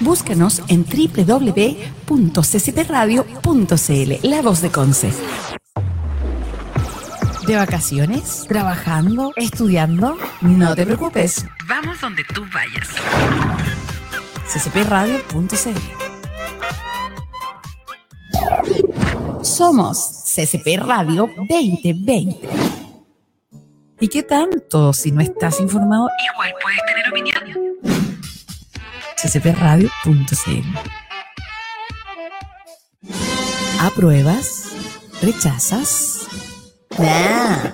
Búscanos en www.ccpradio.cl, La Voz de Conce. ¿De vacaciones? ¿Trabajando? ¿Estudiando? No te preocupes. Vamos donde tú vayas. ccpradio.cl Somos CCP Radio 2020. ¿Y qué tanto? Si no estás informado, igual puedes tener opinión. ccpradio.cl ¿Apruebas? ¿Rechazas? Nah.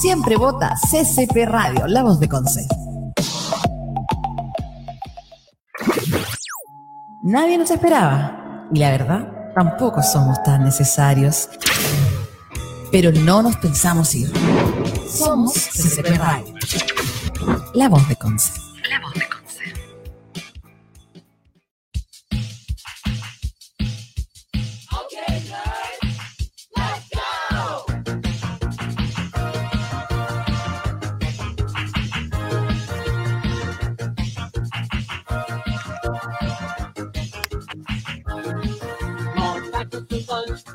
Siempre vota CCP Radio, la voz de consejo. Nadie nos esperaba. Y la verdad, tampoco somos tan necesarios. Pero no nos pensamos ir. Somos CCP Radio. La voz de Conce. La voz de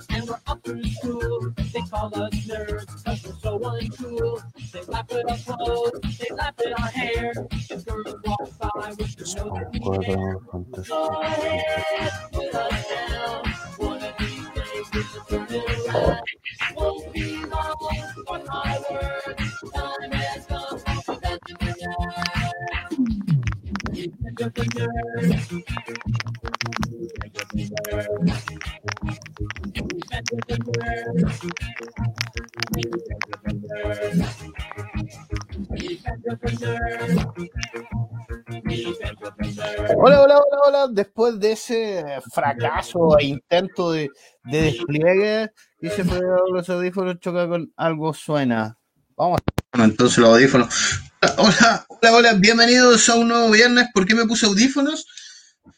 and we're up through school. They call us nerds, cause we're so uncool. They laugh at our clothes, they laugh at our hair. The girls walk by that we care. Uh, Go ahead, put us down. One of these days we turn it around. Won't be long for my. Time has come that to be. You're. You're nerd. Hola, hola, hola, hola. Después de ese fracaso e intento de, de despliegue, dice los audífonos choca con algo suena. Vamos. entonces los audífonos. Hola, hola, hola, bienvenidos a un nuevo viernes. ¿Por qué me puse audífonos?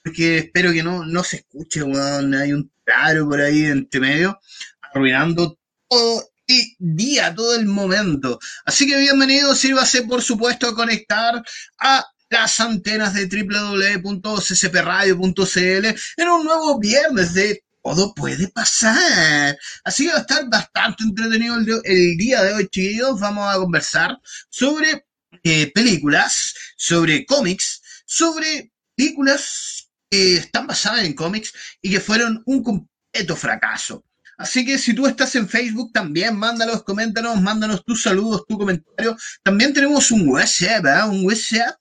Porque espero que no, no se escuche, weón. Hay un claro por ahí entre medio, arruinando todo el día, todo el momento. Así que bienvenidos, sírvase por supuesto a conectar a las antenas de www.ccpradio.cl en un nuevo viernes de todo puede pasar. Así que va a estar bastante entretenido el, día de hoy, chicos. Vamos a conversar sobre eh, películas, sobre cómics, sobre películas que están basadas en cómics y que fueron un completo fracaso. Así que si tú estás en Facebook también, mándalos, coméntanos, mándanos tus saludos, tu comentario. También tenemos un WhatsApp, ¿eh? un WhatsApp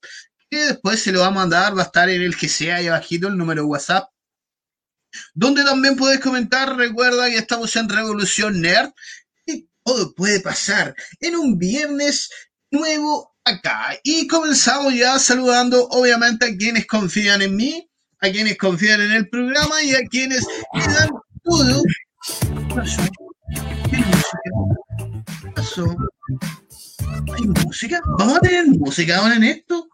que después se lo vamos a mandar, va a estar en el que sea ahí abajito el número WhatsApp. Donde también puedes comentar, recuerda que estamos en Revolución Nerd y todo puede pasar en un viernes nuevo acá. Y comenzamos ya saludando obviamente a quienes confían en mí, a quienes confían en el programa y a quienes me dan todo. ¿Qué pasó? ¿Hay música? ¿Vamos a tener música ahora en esto?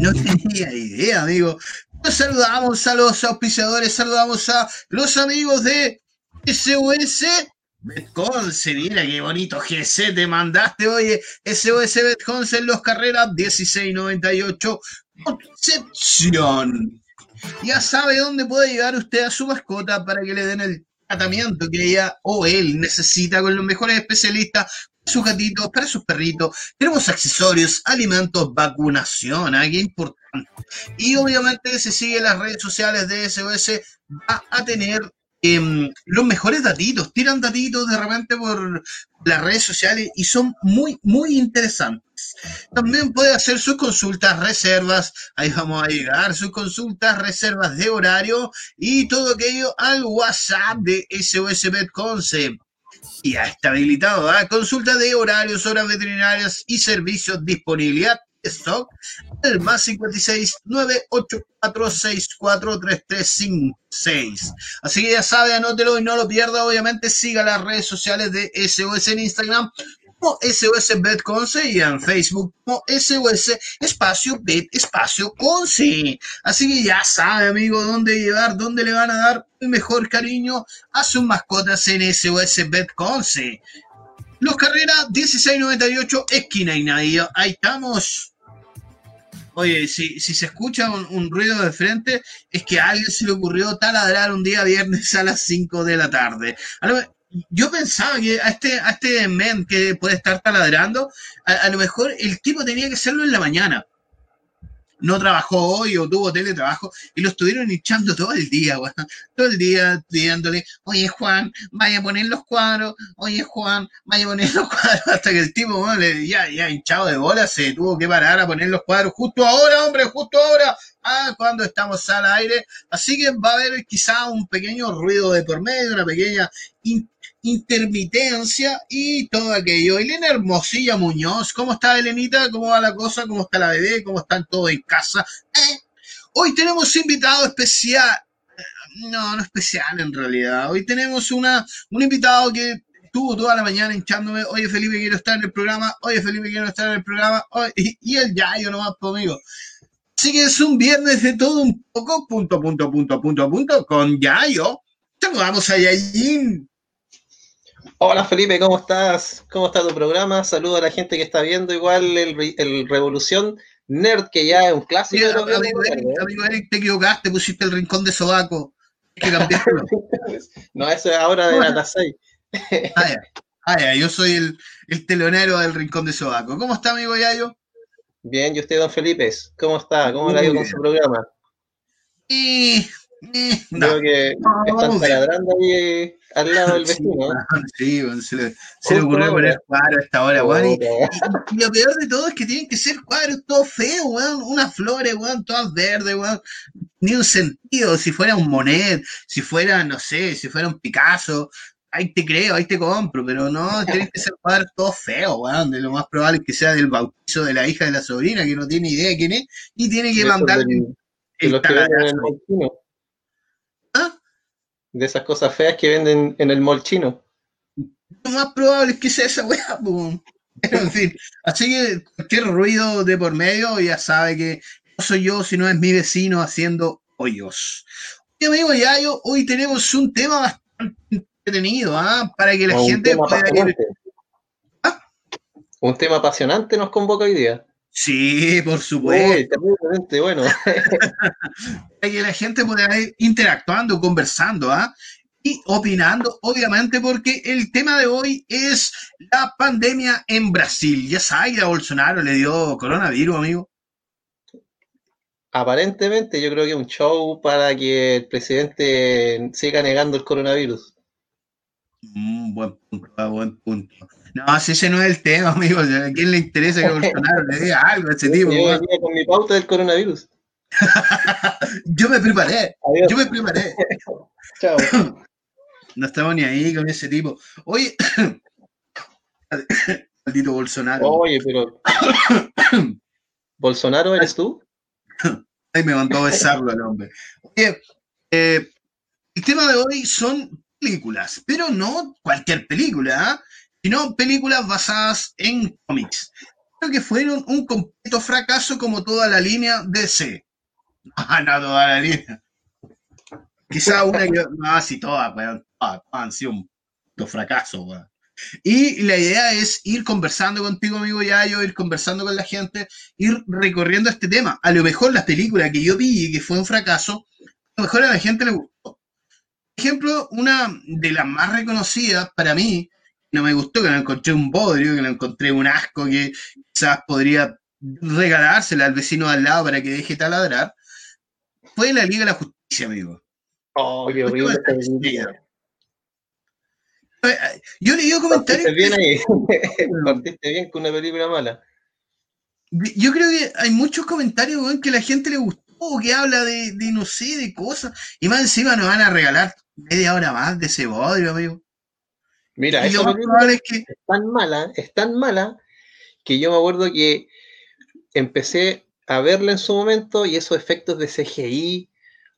No tenía idea, amigo. Nos saludamos a los auspiciadores, saludamos a los amigos de SOS Betconce. Mira qué bonito GC te mandaste, oye. SOS Betconce en los carreras 1698 Concepción. Ya sabe dónde puede llegar usted a su mascota para que le den el tratamiento que ella o él necesita con los mejores especialistas sus gatitos, para sus perritos. Tenemos accesorios, alimentos, vacunación, ¿ah? qué importante. Y obviamente, si sigue las redes sociales de SOS, va a tener em, los mejores datitos. Tiran datitos de repente por las redes sociales y son muy, muy interesantes. También puede hacer sus consultas, reservas, ahí vamos a llegar, sus consultas, reservas de horario y todo aquello al WhatsApp de SOS Betconce ya está habilitado. a Consulta de horarios, horas veterinarias y servicios, disponibilidad, stock, el más 56 984643356. Así que ya sabe, anótelo y no lo pierda. Obviamente, siga las redes sociales de SOS en Instagram, como SOS Bet Conce y en Facebook como SOS Espacio Bet Espacio Conce. Así que ya sabe, amigo, dónde llevar, dónde le van a dar el mejor cariño a sus mascotas en SOS Bet Conce. Los Carreras 1698, esquina y nadie. Ahí estamos. Oye, si, si se escucha un, ruido de frente, es que a alguien se le ocurrió taladrar un día viernes a las 5 de la tarde. Yo pensaba que a este, a este men que puede estar taladrando, a, lo mejor el tipo tenía que hacerlo en la mañana. No trabajó hoy o tuvo teletrabajo y lo estuvieron hinchando todo el día. Todo el día pidiéndole, oye Juan, vaya a poner los cuadros, oye Juan, vaya a poner los cuadros, hasta que el tipo, le, ya, ya hinchado de bola, se tuvo que parar a poner los cuadros. Justo ahora, hombre, justo ahora, ah, cuando estamos al aire. Así que va a haber quizá un pequeño ruido de por medio, una pequeña intermitencia y todo aquello. Elena Hermosilla Muñoz, ¿cómo está Elenita? ¿Cómo va la cosa? ¿Cómo está la bebé? ¿Cómo están todos en casa? Eh, hoy tenemos invitado especial. No, no especial en realidad. Hoy tenemos una, un invitado que estuvo toda la mañana hinchándome, oye Felipe, quiero estar en el programa, oye Felipe, quiero estar en el programa, y, y el no nomás conmigo. Así que es un viernes de todo un poco, punto, punto, punto, punto, punto, con Yayo. Saludamos a Yayin. Hola Felipe, ¿cómo estás? ¿Cómo está tu programa? Saludo a la gente que está viendo igual el, Revolución Nerd, que ya es un clásico. amigo, Eric, te equivocaste, pusiste el rincón de Sobaco. que no, eso es ahora de las 6. ah, ah yo soy el, el, telonero del rincón de Sobaco. ¿Cómo está, amigo Yayo? Bien, ¿y usted, don Felipe? ¿Cómo está? ¿Cómo le ha ido con su programa? Y Creo que están taladrando ahí al lado del vecino. Sí, se, le, se le, ocurrió poner cuadros a esta hora, weón. Y, lo peor de todo es que tienen que ser cuadros todos feos, weón. Unas flores, weón, todas verdes, weón. Ni un sentido. Si fuera un Monet, si fuera, no sé, si fuera un Picasso, ahí te creo, ahí te compro, pero no, tienen que ser cuadros todos feos, weón. De lo más probable es que sea del bautizo de la hija de la sobrina, que no tiene idea de quién es, y tiene que mandar el, el de esas cosas feas que venden en el mall chino. Lo más probable es que sea esa weá, Pero en fin, así que cualquier ruido de por medio ya sabe que no soy yo, sino es mi vecino haciendo hoyos. Oye, amigo Yayo, hoy tenemos un tema bastante entretenido, ¿ah? Para que la gente pueda ir... ¿Ah? Un tema apasionante nos convoca hoy día. Sí, por supuesto. bueno. que la gente pueda ir interactuando, conversando, ¿ah? Y opinando, obviamente, porque el tema de hoy es la pandemia en Brasil. Ya sabes, a Bolsonaro le dio coronavirus, amigo. Aparentemente, yo creo que es un show para que el presidente siga negando el coronavirus. Mm, buen punto, buen punto. No, si ese no es el tema, amigo. ¿A quién le interesa que Bolsonaro le diga algo a ese tipo? Yo venía con mi pauta del coronavirus. yo me preparé. Yo me preparé. Chao. No estamos ni ahí con ese tipo. Oye, maldito Bolsonaro. Oye, pero. ¿Bolsonaro eres tú? Ay, me mandó a besarlo al hombre. Oye, eh, el tema de hoy son películas, pero no cualquier película. ¿ah? Sino películas basadas en cómics. Creo que fueron un completo fracaso como toda la línea DC. Ah, no, toda la línea. Quizá una que. No, sí, todas, weón. han sido un fracaso, weón. Y la idea es ir conversando contigo, amigo Yayo, ir conversando con la gente, ir recorriendo este tema. A lo mejor la película que yo vi y que fue un fracaso, a lo mejor a la gente le gustó. Por ejemplo, una de las más reconocidas para mí no me gustó, que no encontré un bodrio, que no encontré un asco que quizás podría regalársela al vecino de al lado para que deje taladrar, fue la Liga de la Justicia, amigo. Oh, qué horrible. Yo le digo comentarios. bien ahí. Partiste bien con una película mala. Yo creo que hay muchos comentarios que a la gente le gustó, que habla de, de no sé, de cosas, y más encima nos van a regalar media hora más de ese bodrio, amigo. Mira, es, que... tan mala, es tan mala, que yo me acuerdo que empecé a verla en su momento y esos efectos de CGI,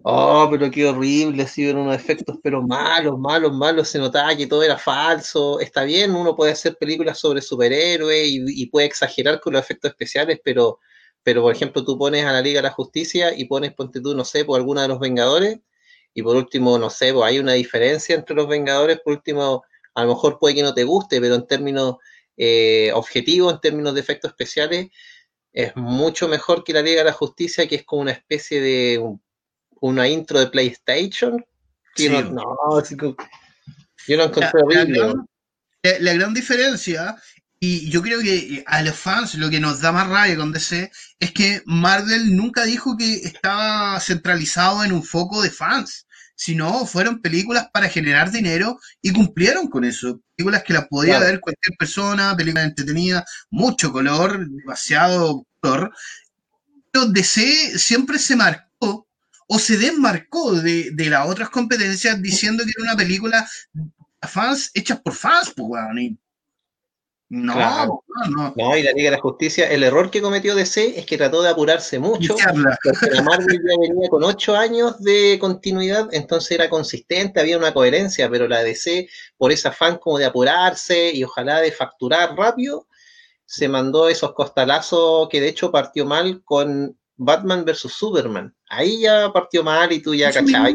oh, pero qué horrible, así eran unos efectos, pero malos, malos, malos, se notaba que todo era falso. Está bien, uno puede hacer películas sobre superhéroes y, puede exagerar con los efectos especiales, pero, pero por ejemplo, tú pones a la Liga de la Justicia y pones, ponte tú, no sé, por alguna de los Vengadores, y por último, no sé, pues hay una diferencia entre los Vengadores, por último a lo mejor puede que no te guste, pero en términos eh, objetivos, en términos de efectos especiales, es mucho mejor que la Liga de la Justicia, que es como una especie de una intro de PlayStation. no, no yo lo encontré horrible. La, gran diferencia, y yo creo que a los fans lo que nos da más rabia con DC, es que Marvel nunca dijo que estaba centralizado en un foco de fans sino fueron películas para generar dinero y cumplieron con eso. Películas que las podía ver cualquier persona, películas entretenidas, mucho color, demasiado color. Pero DC siempre se marcó o se desmarcó de, de las otras competencias diciendo que era una película a fans hechas por fans, pues, bueno, no, no, no. y la Liga de la Justicia, el error que cometió DC es que trató de apurarse mucho. la Marvel ya venía con ocho años de continuidad, entonces era consistente, había una coherencia, pero la DC, por ese afán como de apurarse y ojalá de facturar rápido, se mandó esos costalazos que de hecho partió mal con Batman versus Superman. Ahí ya partió mal y tú ya cachabas.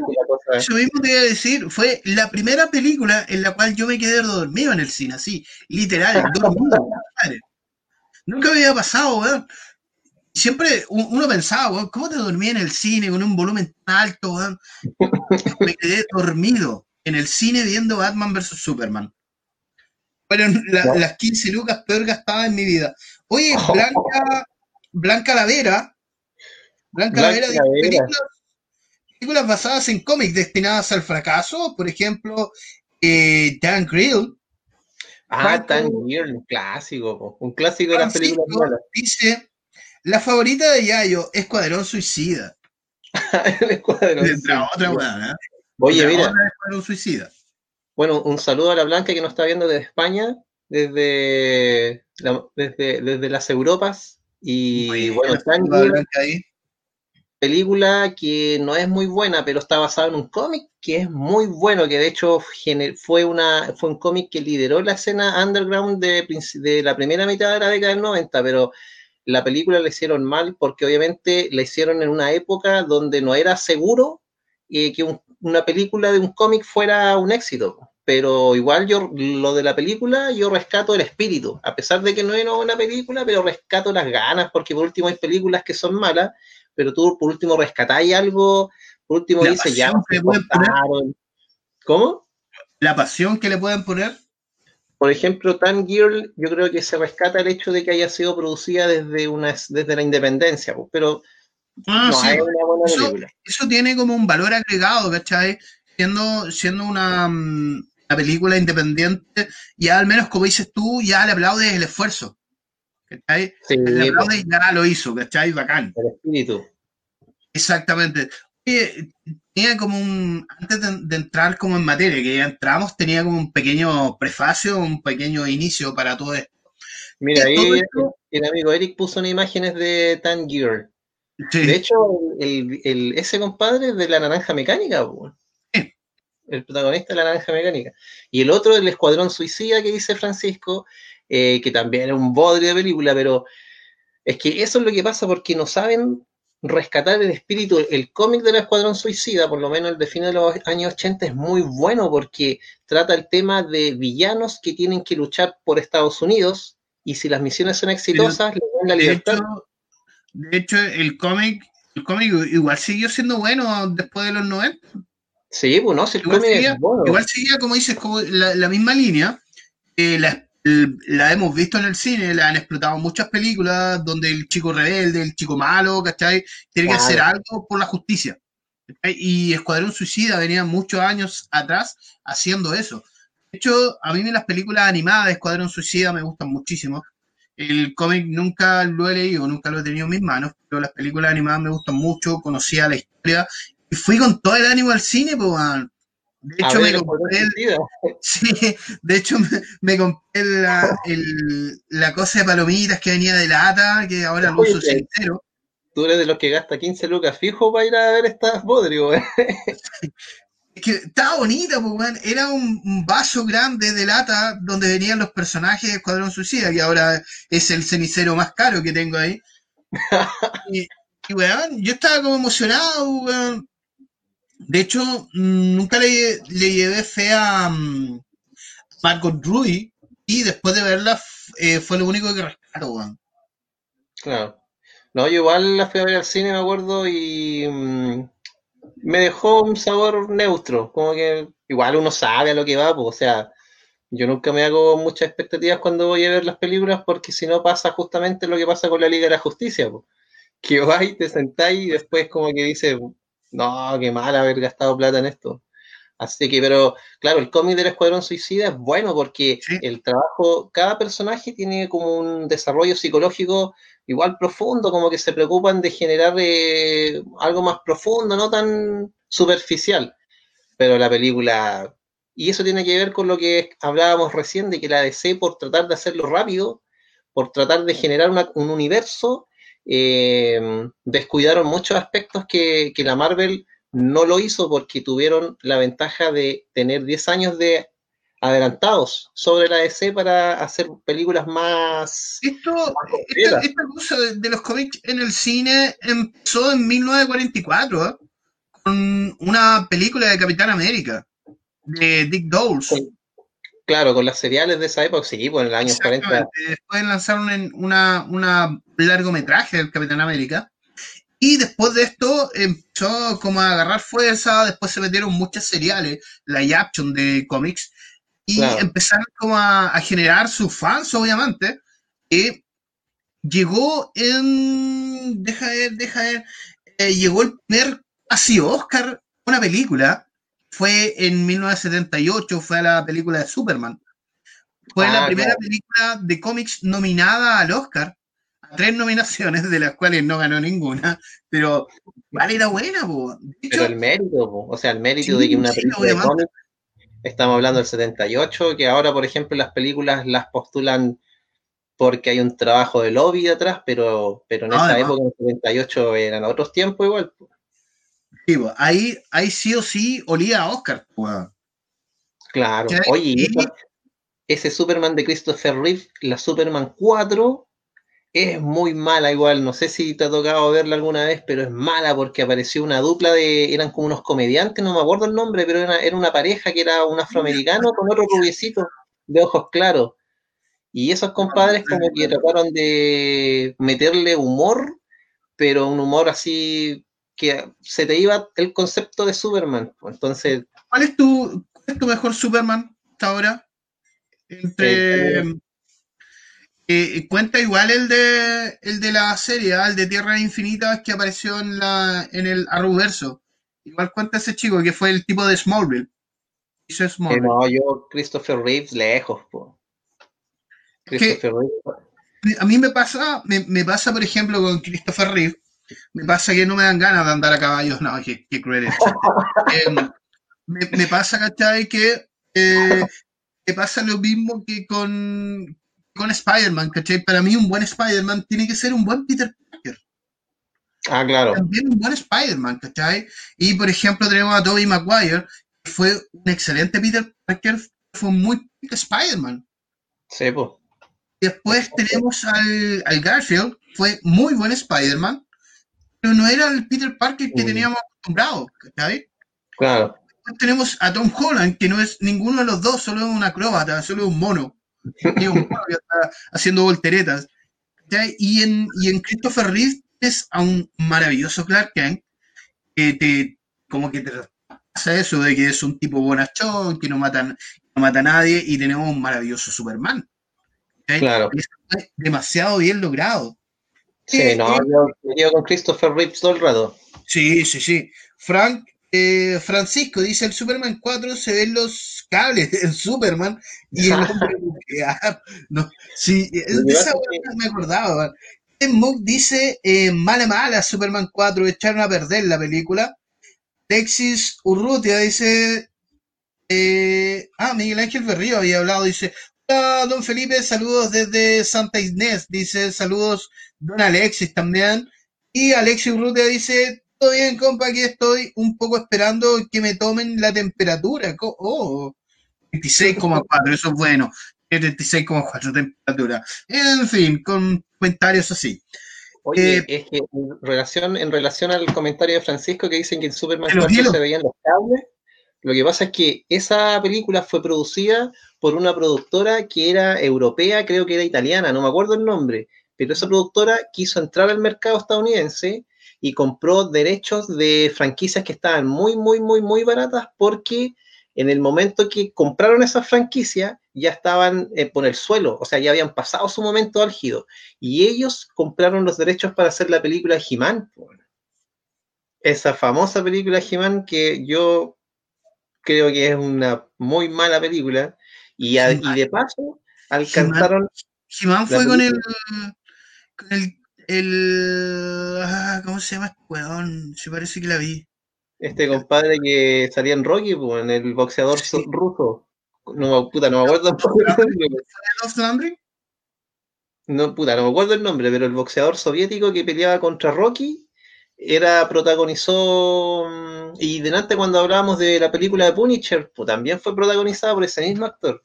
Eso mismo te iba a decir, fue la primera película en la cual yo me quedé dormido en el cine, así, literal, dormido. Nunca había pasado, weón. Siempre uno pensaba, weón, ¿cómo te dormí en el cine con un volumen tan alto, weón? Me quedé dormido en el cine viendo Batman versus Superman. Fueron las 15 lucas peor gastadas en mi vida. Oye, Blanca, Blanca Lavera Blanca, Blanca películas, basadas en cómics destinadas al fracaso, por ejemplo, eh, Dan Grill. Ah, Dan Grill, un clásico, un clásico de las películas Dice, la favorita de Yayo, Escuadrón Suicida. Escuadrón Suicida. otra buena, ¿eh? Oye, mira. Escuadrón Suicida. Bueno, un saludo a la Blanca que nos está viendo desde España, desde, desde, desde las Europas. Y bueno, Dan Blanca ahí película que no es muy buena, pero está basada en un cómic que es muy bueno, que de hecho fue, una, fue un cómic que lideró la escena underground de, de, la primera mitad de la década del 90, pero la película la hicieron mal porque obviamente la hicieron en una época donde no era seguro eh, que una película de un cómic fuera un éxito. Pero igual yo, lo de la película, yo rescato el espíritu, a pesar de que no era una película, pero rescato las ganas, porque por último hay películas que son malas, pero tú por último rescatáis algo, por último dice ya. ¿Cómo? La pasión que le pueden poner. Por ejemplo, Tan Girl, yo creo que se rescata el hecho de que haya sido producida desde una desde la independencia, pero ah, no hay una buena eso, película. Eso tiene como un valor agregado, ¿cachai? Siendo, siendo una, mm, una película independiente, ya al menos como dices tú, ya le aplaudes el esfuerzo. ¿Cachai? Sí, ya lo hizo, ¿cachai? Bacán. El espíritu. Exactamente. Oye, tenía como un, antes de, entrar como en materia, que ya entramos, tenía como un pequeño prefacio, un pequeño inicio para todo esto. Mira, ahí el amigo Eric puso unas imágenes de Tangier. De hecho, el, ese compadre es de la naranja mecánica, el protagonista de la naranja mecánica. Y el otro, el escuadrón suicida que dice Francisco, eh, que también es un bodrio de película, pero es que eso es lo que pasa porque no saben rescatar el espíritu. El cómic del Escuadrón Suicida, por lo menos el de fin de los años 80, es muy bueno porque trata el tema de villanos que tienen que luchar por Estados Unidos y si las misiones son exitosas, le dan la libertad. De hecho, el cómic el cómic igual siguió siendo bueno después de los 90. Sí, bueno, pues, si el igual, cómic seguía, igual seguía, como dices, como la, misma línea. Eh, la, la hemos visto en el cine, la han explotado muchas películas donde el chico rebelde, el chico malo, ¿cachai? Tiene que hacer algo por la justicia. Y Escuadrón Suicida venía muchos años atrás haciendo eso. De hecho, a mí las películas animadas de Escuadrón Suicida me gustan muchísimo. El cómic nunca lo he leído, nunca lo he tenido en mis manos, pero las películas animadas me gustan mucho, conocía la historia y fui con todo el ánimo al cine, pues, de hecho, me compré, de hecho, me, compré la, cosa de palomitas que venía de la ATA, que ahora lo uso entero. Tú eres de los que gasta 15 lucas fijo para ir a ver estas bodrio, Es que estaba bonita, pues, Era un, vaso grande de lata donde venían los personajes de Escuadrón Suicida, que ahora es el cenicero más caro que tengo ahí. y, weón, yo estaba como emocionado, weón de hecho, nunca le, llevé fe a mm, Margot y después de verla eh, fue lo único que rescató, Claro. No, yo igual la fui a ver al cine, me acuerdo, y mm, me dejó un sabor neutro, como que igual uno sabe a lo que va, pues, o sea, yo nunca me hago muchas expectativas cuando voy a ver las películas porque si no pasa justamente lo que pasa con la Liga de la Justicia, que vais, te sentáis y después como que dice, no, qué mal haber gastado plata en esto. Así que, pero claro, el cómic del Escuadrón Suicida es bueno porque el trabajo, cada personaje tiene como un desarrollo psicológico igual profundo, como que se preocupan de generar eh, algo más profundo, no tan superficial. Pero la película, y eso tiene que ver con lo que hablábamos recién, de que la DC, por tratar de hacerlo rápido, por tratar de generar un universo, eh, descuidaron muchos aspectos que, que la Marvel no lo hizo porque tuvieron la ventaja de tener 10 años de adelantados sobre la DC para hacer películas más. Esto, esta, cosa de, los cómics en el cine empezó en 1944 ¿eh? con una película de Capitán América de Dick Dowles. Claro, con las seriales de esa época, sí, pues en el año 40. Después lanzaron una, una largometraje del Capitán América y después de esto empezó como a agarrar fuerza, después se metieron muchas seriales, la action de cómics, y empezaron como a, generar sus fans, obviamente. Y llegó en. Deja ver, deja ver. Eh, llegó el primer así Oscar, una película. Fue en 1978, fue la película de Superman. Fue la ah, primera película de cómics nominada al Oscar tres nominaciones, de las cuales no ganó ninguna, pero vale, era buena, po. pero el mérito, o sea, el mérito de que una película de cómics, estamos hablando del 78, que ahora, por ejemplo, las películas las postulan porque hay un trabajo de lobby atrás, pero, pero en esa época, en el 78, eran otros tiempos igual. Sí, ahí, ahí sí o sí olía a Oscar. Claro, oye, ese Superman de Christopher Reeve, la Superman 4, es muy mala igual, no sé si te ha tocado verla alguna vez, pero es mala porque apareció una dupla de, eran como unos comediantes, no me acuerdo el nombre, pero era, una pareja que era un afroamericano con otro rubiecito de ojos claros. Y esos compadres como que trataron de meterle humor, pero un humor así que se te iba el concepto de Superman. Entonces... ¿Cuál es tu, cuál es tu mejor Superman hasta ahora? Entre... Eh, eh, cuenta igual el de el de la serie, ¿ah? el de Tierra Infinita que apareció en la en el Arrowverso. Igual cuenta ese chico que fue el tipo de Smallville. Hizo Smallville. no, yo Christopher Reeves lejos, Christopher Reeves. A mí me pasa, me, pasa por ejemplo con Christopher Reeves, me pasa que no me dan ganas de andar a caballos, no, qué, qué cruel es. Em, me, pasa, ¿cachai? Que eh, me pasa lo mismo que con, con Spider-Man, ¿cachai? Para mí un buen Spider-Man tiene que ser un buen Peter Parker. Ah, claro. También un buen Spider-Man, ¿cachai? Y por ejemplo tenemos a Tobey Maguire, que fue un excelente Peter Parker, fue un muy Spider-Man. Sí, pues. Después tenemos al, al, Garfield, fue muy buen Spider-Man, pero no era el Peter Parker que teníamos acostumbrado, ¿cachai? Claro. Después tenemos a Tom Holland, que no es ninguno de los dos, solo es un acróbata, solo es un mono haciendo volteretas. Y, en, y en Christopher Reeve es a un maravilloso Clark Kent que te, como que te pasa eso de que es un tipo bonachón, que no mata, no mata a nadie, y tenemos un maravilloso Superman. Claro. demasiado bien logrado. Sí, eh, no, yo, con Christopher Reeve todo el rato. Sí, sí, sí. Frank eh, Francisco dice, el Superman 4 se ven los cables del Superman y el hombre no, sí, de esa no me acordaba. Mook dice, eh, mala mala Superman 4, echaron a perder la película. Texas Urrutia dice, eh, ah, Miguel Ángel Berrío había hablado, dice, hola, don Felipe, saludos desde Santa Inés, dice, saludos, don Alexis también. Y Alexis Urrutia dice, todo bien, compa, aquí estoy un poco esperando que me tomen la temperatura. Oh, 26,4, eso es bueno. 36,4 temperatura. En fin, con comentarios así. Oye, eh, es que en relación, en relación al comentario de Francisco que dicen que en Superman 4 se veían los cables, lo que pasa es que esa película fue producida por una productora que era europea, creo que era italiana, no me acuerdo el nombre, pero esa productora quiso entrar al mercado estadounidense y compró derechos de franquicias que estaban muy, muy, muy, muy baratas porque en el momento que compraron esas franquicias ya estaban eh, por el suelo, o sea, ya habían pasado su momento álgido. Y ellos compraron los derechos para hacer la película He-Man. Esa famosa película He-Man que yo creo que es una muy mala película. Y, de paso alcanzaron... He-Man fue con el, con el el. Ah, ¿Cómo se llama? Weón, se parece que la vi. Este compadre que salía en Rocky, pues, en el boxeador ruso. No, puta, no me acuerdo el nombre. No, puta, no me acuerdo el nombre, pero el boxeador soviético que peleaba contra Rocky era protagonizó mm, y delante cuando hablábamos de la película de Punisher, pues también fue protagonizada por ese mismo actor.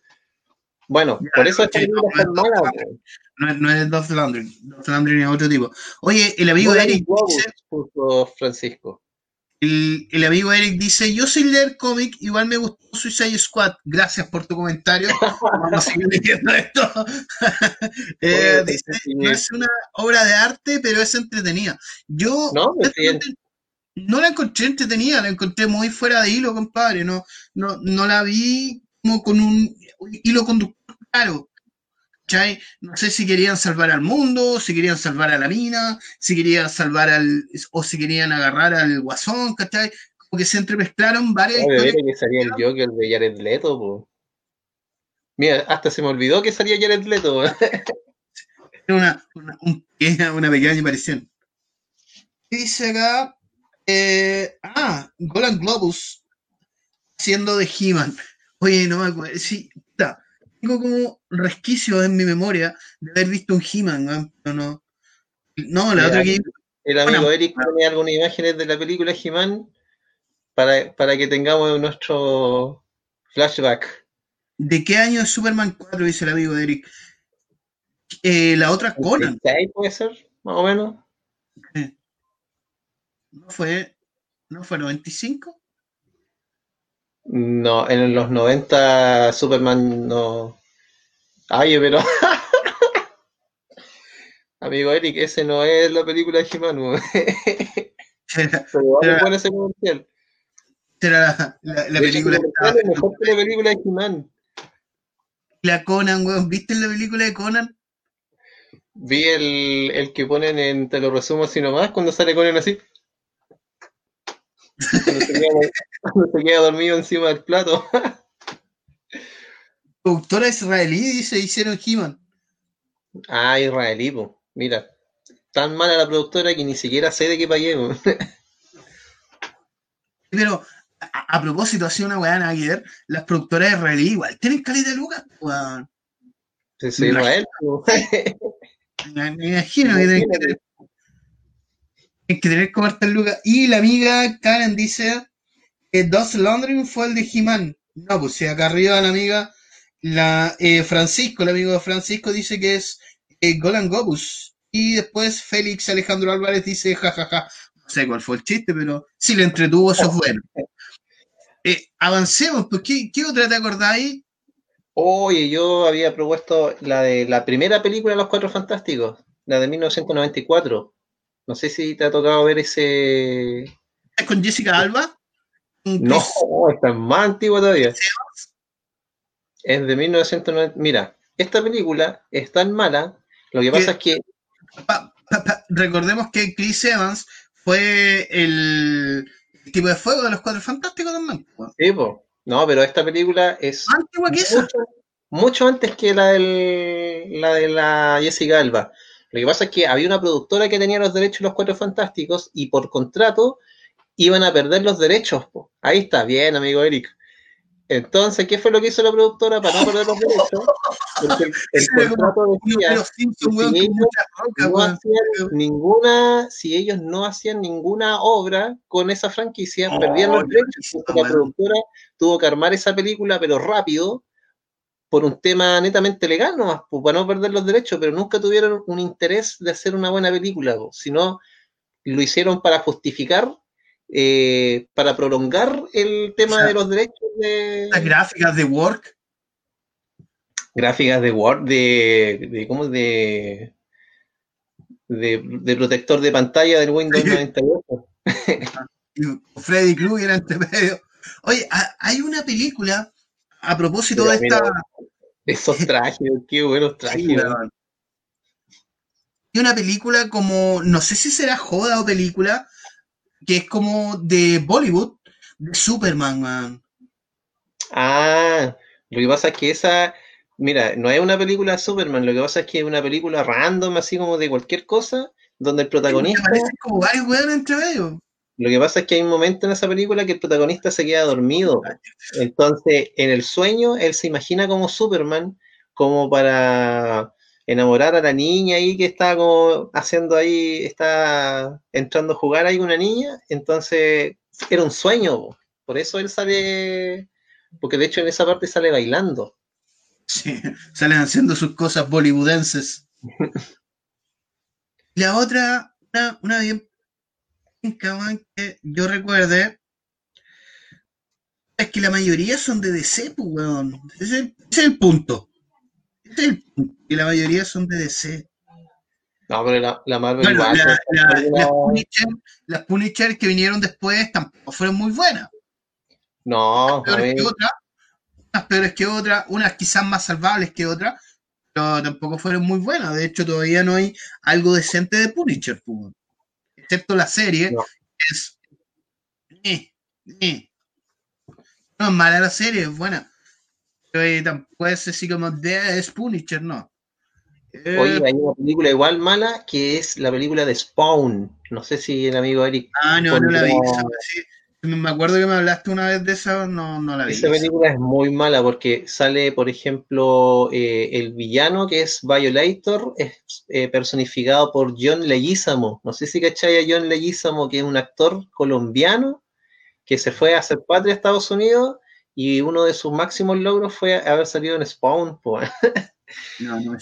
Bueno, por eso esta película es tan mala. No, no es Dolph Lundgren. Dolph es otro tipo. Oye, el amigo Eric dice... Francisco. El, el, amigo Eric dice, yo soy leer cómic, igual me gustó Suicide Squad. Gracias por tu comentario. Vamos a seguir leyendo esto. eh, dice, no es una obra de arte, pero es entretenida. Yo no, no la encontré entretenida, la encontré muy fuera de hilo, compadre. No, no, no la vi como con un hilo conductor claro. No sé si querían salvar al mundo, si querían salvar a la mina, si querían salvar al. o si querían agarrar al guasón, ¿cachai? Como que se entremezclaron varias historias. que salía el Joker de Jared Leto, po. Mira, hasta se me olvidó que salía Jared Leto. una, una, una pequeña aparición. Dice acá. Eh, ah, Golan Globus siendo de He-Man. Oye, no me acuerdo. Sí, tengo como resquicio en mi memoria de haber visto un He-Man, no. No, la otra que. El amigo Eric pone algunas imágenes de la película He-Man para, para que tengamos nuestro flashback. ¿De qué año es Superman 4? Dice el amigo Eric. Eh, la otra es Conan. puede ser, más o menos. ¿No fue, ¿No fue 95? No, en los 90 Superman no. Ay, pero. Amigo Eric, ese no es la película de He-Man. pero poner ese comercial. Era la, la, película. Es mejor que la película de He-Man. La Conan, weón. ¿Viste la película de Conan? Vi el, el que ponen en, te lo resumo así nomás, cuando sale Conan así. Cuando se, queda, dormido encima del plato. Productora israelí, dice, hicieron He-Man. Ah, israelí, pues. Mira, tan mala la productora que ni siquiera sé de qué pagué. Pero, a, propósito, ha sido una weá ayer, las productoras israelí igual tienen calidad de lucas, weón. Israel. Me imagino que tienen que que tener como hartas lucas. Y la amiga Karen dice que Dos London fue el de He-Man. No, pues acá arriba la amiga, la eh, Francisco, el amigo Francisco dice que es eh, Golan Gobus. Y después Félix Alejandro Álvarez dice jajaja. No sé cuál fue el chiste, pero si le entretuvo, eso es bueno. Eh, avancemos, pues ¿qué, ¿qué, otra te acordáis? Oye, yo había propuesto la de la primera película de Los Cuatro Fantásticos, la de 1994. No sé si te ha tocado ver ese. ¿Es con Jessica Alba? No, está más antigua todavía. Es de 1990. Mira, esta película es tan mala. Lo que pasa es que. recordemos que Chris Evans fue el, tipo de fuego de los cuatro fantásticos también. Sí, No, pero esta película es. Antigua que mucho, mucho antes que la, del, la de la Jessica Alba. Lo que pasa es que había una productora que tenía los derechos de los Cuatro Fantásticos y por contrato iban a perder los derechos. Ahí está, bien, amigo Eric. Entonces, ¿qué fue lo que hizo la productora para no perder los derechos? Porque el, contrato decía si ellos no hacían ninguna, si ellos no hacían ninguna obra con esa franquicia, perdían los derechos. la productora tuvo que armar esa película, pero rápido, por un tema netamente legal nomás, pues, para no perder los derechos, pero nunca tuvieron un interés de hacer una buena película, sino lo hicieron para justificar, eh, para prolongar el tema de los derechos de... Las gráficas de Work. Gráficas de Work, de, de ¿cómo? De... de, protector de pantalla del Windows 98. Freddy Krueger entre medio. Oye, hay una película a propósito de esta. esos trajes, qué buenos trajes. y una película como, no sé si será joda o película, que es como de Bollywood, de Superman, man. Ah, lo que pasa es que esa, mira, no es una película de Superman, lo que pasa es que es una película random, así como de cualquier cosa, donde el protagonista. como varios entre medio. Lo que pasa es que hay un momento en esa película que el protagonista se queda dormido. Entonces, en el sueño, él se imagina como Superman, como para enamorar a la niña ahí que está como haciendo ahí, está entrando a jugar ahí con una niña. Entonces, era un sueño. Por eso él sale, porque de hecho en esa parte sale bailando. Sí, salen haciendo sus cosas bollywoodenses. la otra, una, una bien que yo recuerde es que la mayoría son de DC, pues, weón. Ese, es el punto. Ese es el punto. Que la mayoría son de DC. No, pero la, la Marvel bueno, la, las, Punisher, las, Punisher, que vinieron después tampoco fueron muy buenas. No, unas peores, que otras, unas peores que otras, unas quizás más salvables que otras, pero tampoco fueron muy buenas. De hecho, todavía no hay algo decente de Punisher. Pues excepto la serie, es. Eh, eh. No es mala la serie, es buena. Pero tampoco es así como de es Punisher, no. Oye, eh, hay una película igual mala que es la película de Spawn. No sé si el amigo Eric. Ah, no, no la vi. Sí. Me acuerdo que me hablaste una vez de esa, no, no la vi. Esa película es muy mala porque sale, por ejemplo, eh, el villano que es Violator, es eh, personificado por John Leguizamo. No sé si cachai a John Leguizamo, que es un actor colombiano que se fue a hacer patria a Estados Unidos y uno de sus máximos logros fue haber salido en Spawn.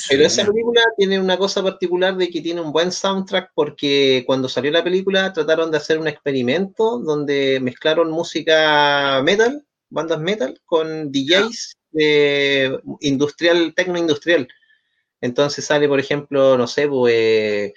Pero esa película tiene una cosa particular de que tiene un buen soundtrack porque cuando salió la película trataron de hacer un experimento donde mezclaron música metal, bandas metal, con DJs de industrial, tecno industrial. Entonces sale, por ejemplo, no sé, pues,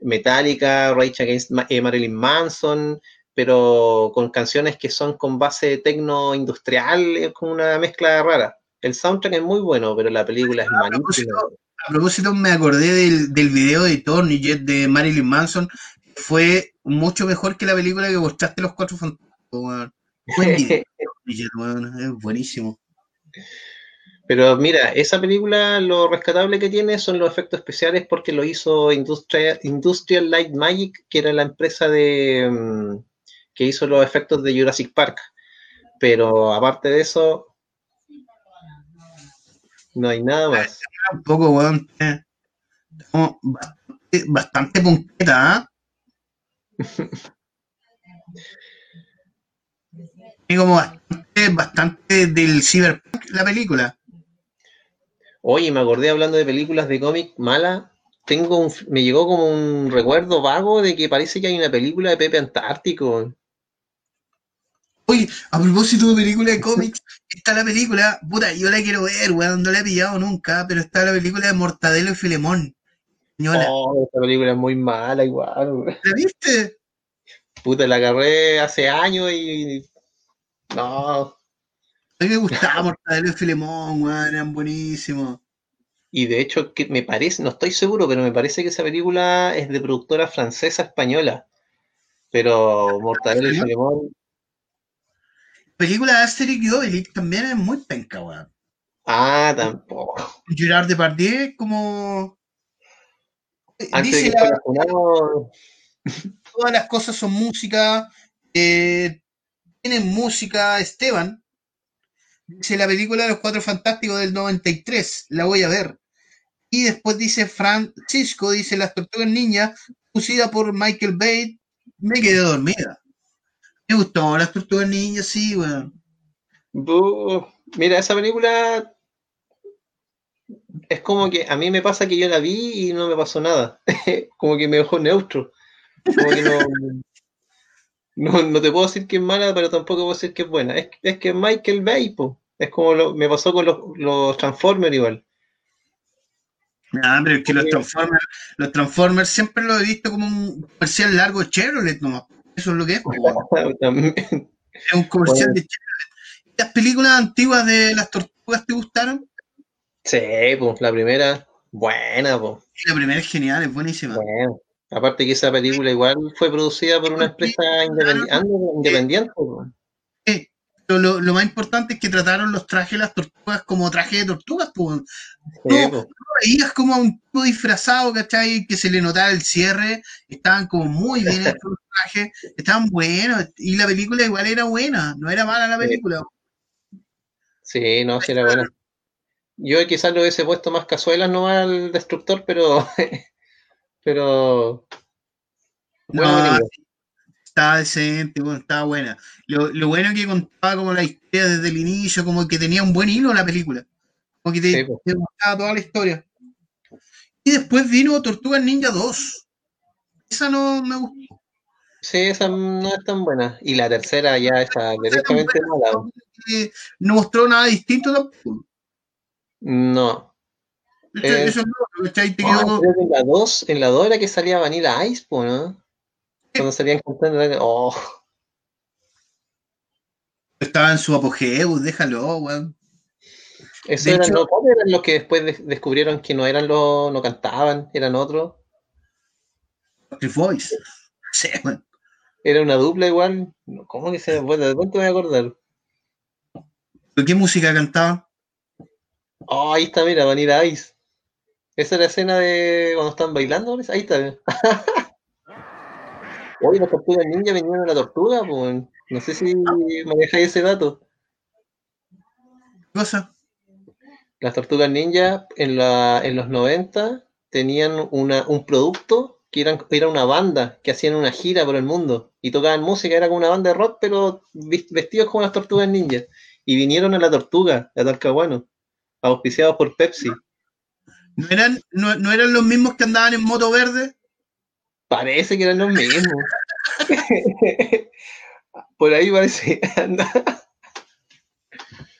Metallica, Rage Against eh, Marilyn Manson, pero con canciones que son con base tecno industrial, es como una mezcla rara. El soundtrack es muy bueno, pero la película es malísima. A propósito, me acordé del, del video de Tony Jet de Marilyn Manson. Fue mucho mejor que la película que mostraste Los Cuatro Fantásticos, es buenísimo. Pero mira, esa película lo rescatable que tiene son los efectos especiales porque lo hizo Industrial, Industrial Light Magic, que era la empresa de mm, que hizo los efectos de Jurassic Park. Pero aparte de eso, no hay nada más. Un poco, weón. Bastante, bastante punqueta, ¿ah? como bastante, bastante del cyberpunk la película. Oye, me acordé hablando de películas de cómic mala. Tengo un, me llegó como un recuerdo vago de que parece que hay una película de Pepe Antártico. Oye, a propósito de película de cómics, está la película, puta, yo la quiero ver, weón, no la he pillado nunca, pero está la película de Mortadelo y Filemón. Oh, esta película es muy mala igual. ¿La viste? Puta, la agarré hace años y... No. A mí me gustaba Mortadelo y Filemón, weón, eran buenísimos. Y de hecho, que me parece, no estoy seguro, pero me parece que esa película es de productora francesa española. Pero Mortadelo y Filemón película de Asterix y Obelix también es muy penca, weón. Ah, tampoco. Gerard Depardieu como... dice Todas las cosas son música. Eh, tienen música Esteban. Dice la película de los Cuatro Fantásticos del 93. La voy a ver. Y después dice Francisco, dice Las Tortugas Niñas, producida por Michael Bay. Me quedé dormida. Me gustó las tortugas niñas, sí, weón. Mira, esa película es como que a mí me pasa que yo la vi y no me pasó nada. como que me dejó neutro. Como que no, no, te puedo decir que es mala, pero tampoco puedo decir que es buena. Es, es que Michael Bay, po. es como lo, me pasó con los, los Transformers igual. Ah, pero es que los Transformers, los Transformers siempre lo he visto como un comercial largo de Chevrolet, nomás. Eso es lo que es. es un comercial de Chevrolet. ¿Las películas antiguas de las tortugas te gustaron? Sí, pues la primera, buena, pues. La primera es genial, es buenísima. Bueno, aparte que esa película igual fue producida por una empresa independiente. Sí, lo, lo, más importante es que trataron los trajes de las tortugas como trajes de tortugas, pues. no, veías como a un tipo disfrazado, ¿cachai? Que se le notaba el cierre, estaban como muy bien hechos los trajes, estaban buenos, y la película igual era buena, no era mala la película. Sí, no, sí era buena. Yo quizás lo hubiese puesto más cazuelas no al destructor, pero. pero. no, estaba decente, bueno, estaba buena. Lo, lo, bueno es que contaba como la historia desde el inicio, como que tenía un buen hilo la película. Como que te, pues. toda la historia. Y después vino Tortugas Ninja 2. Esa no me gustó. Sí, esa no es tan buena. Y la tercera ya está directamente mala. No mostró nada distinto tampoco. No. Eh, no, en la 2, en la 2 era que salía Vanilla Ice, ¿no? Cuando salían cantando, oh. Estaba en su apogeo, déjalo, weón. Eso eran, los, eran los que después descubrieron que no eran los, no cantaban, eran otros. The Voice. Sí, weón. Era una dupla igual. ¿Cómo que se bueno, de pronto me voy a acordar? ¿Qué música cantaban? Oh, ahí está, mira, Vanilla Ice. Esa es la escena de cuando están bailando, ahí está. Oye, las tortugas ninja venían a la tortuga, pues. No sé si me dejáis ese dato. ¿Qué cosa? Las tortugas ninja en, la, en los 90 tenían una, un producto que eran, era una banda que hacían una gira por el mundo y tocaban música, era como una banda de rock, pero vestidos como las tortugas ninja. Y vinieron a la tortuga, a Talcahuano auspiciados por Pepsi. ¿No eran, no, eran los mismos que andaban en moto verde? Parece que eran los mismos. por ahí parece. Anda.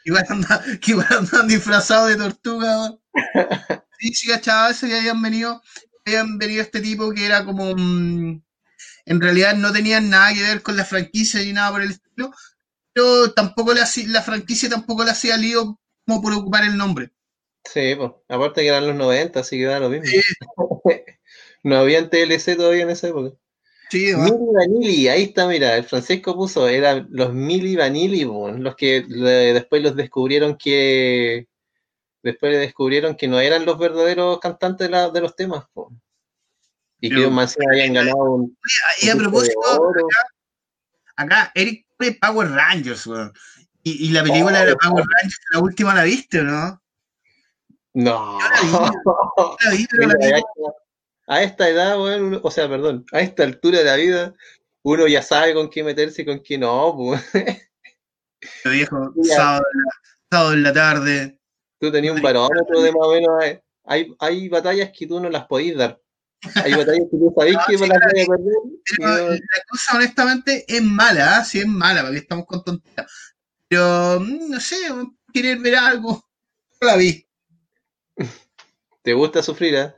Igual andan, que igual andan disfrazados de tortuga. Sí, sí, cachaba eso que habían venido, habían venido este tipo que era como en realidad no tenían nada que ver con la franquicia ni nada por el estilo, pero tampoco la, la franquicia tampoco le hacía lío como por ocupar el nombre. Sí, pues, aparte que eran los 90, así que da lo mismo. no había TLC todavía en esa época. Sí, Mili Vanilli, ahí está, mira, el Francisco puso, eran los Mili Vanilli, los que después los descubrieron que después descubrieron que no eran los verdaderos cantantes de, los temas. Y que más habían ganado un. Y a propósito, acá, Eric Power Rangers, weón. Y, la película de Power Rangers, la última la viste, ¿o no? No. A esta edad, bueno, o sea, perdón, a esta altura de la vida, uno ya sabe con quién meterse y con quién no, pues. viejo, sábado, sábado, en la tarde. Tú tenías un parómetro de más o menos. Eh, hay, hay batallas que tú no las podís dar. Hay batallas que tú sabés que las voy a perder. La cosa, honestamente, es mala, ¿eh? sí es mala, porque estamos con tonterías. Pero, mm, no sé, querer ver algo. No la vi. ¿Te gusta sufrir, eh?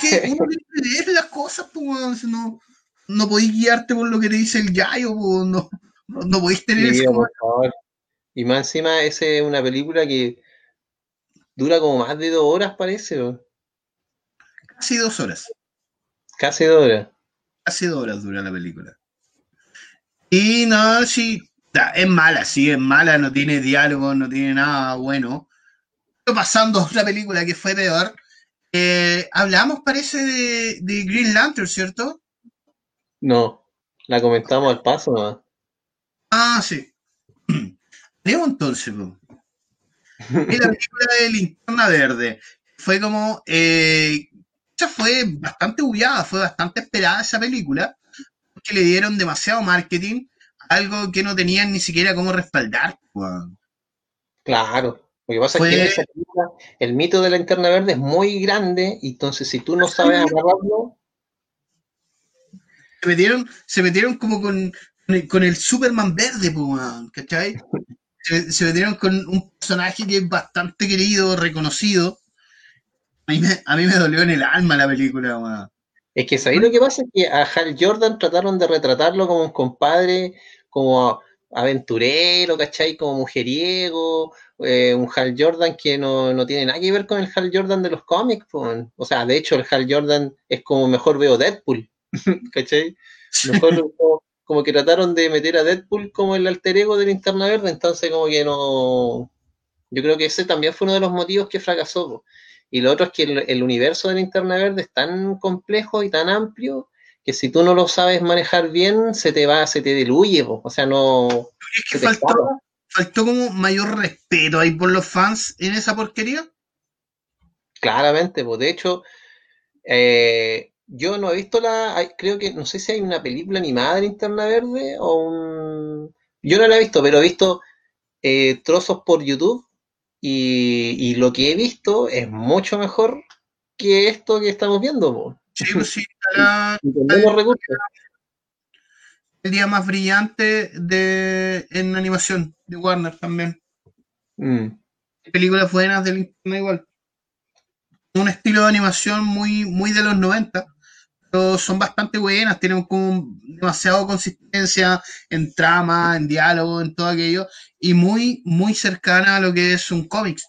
Que uno tiene las cosas, pues, no, no podéis guiarte por lo que te dice el Yayo, pues, no, no, podéis tener eso. Y más encima, esa es una película que dura como más de dos horas, parece. Casi dos horas. Casi dos horas. Casi dos horas dura la película. Y no, sí, es mala, sí, es mala, no tiene diálogo, no tiene nada bueno. Pero pasando a otra película que fue peor, eh, hablamos, parece, de, Green Lantern, ¿cierto? No, la comentamos al paso, ¿no? Ah, sí. Leo entonces, Es la película de Linterna Verde. Fue como. Eh, esa fue bastante bullada, fue bastante esperada esa película, porque le dieron demasiado marketing algo que no tenían ni siquiera cómo respaldar. Claro. Lo que pasa es que el mito de la linterna verde es muy grande, y entonces si tú no sabes agarrarlo. Se metieron, se metieron como con, con el Superman verde, ¿cachai? Se, se, metieron con un personaje que es bastante querido, reconocido. A mí me, dolió en el alma la película, Es que ¿sabéis lo que pasa? Es que a Hal Jordan trataron de retratarlo como un compadre, como aventurero, ¿cachai? Como mujeriego, eh, un Hal Jordan que no, tiene nada que ver con el Hal Jordan de los cómics. O sea, de hecho, el Hal Jordan es como mejor veo Deadpool, ¿cachai? Mejor como, que trataron de meter a Deadpool como el alter ego de Linterna Verde, entonces como que no... Yo creo que ese también fue uno de los motivos que fracasó. Y lo otro es que el, universo de Linterna Verde es tan complejo y tan amplio que si tú no lo sabes manejar bien, se te va, se te diluye, o sea, no... Es que faltó, faltó como mayor respeto ahí por los fans en esa porquería. Claramente, pues de hecho, eh, yo no he visto la, creo que, no sé si hay una película animada de Linterna Verde o un... Yo no la he visto, pero he visto eh, trozos por YouTube y, lo que he visto es mucho mejor que esto que estamos viendo. Sí, pues sí, el día más brillante de, en animación de Warner también. Mm. Películas buenas del internet igual. Un estilo de animación muy, muy de los 90, pero son bastante buenas, tienen como demasiado consistencia en trama, en diálogo, en todo aquello, y muy, muy cercana a lo que es un cómics.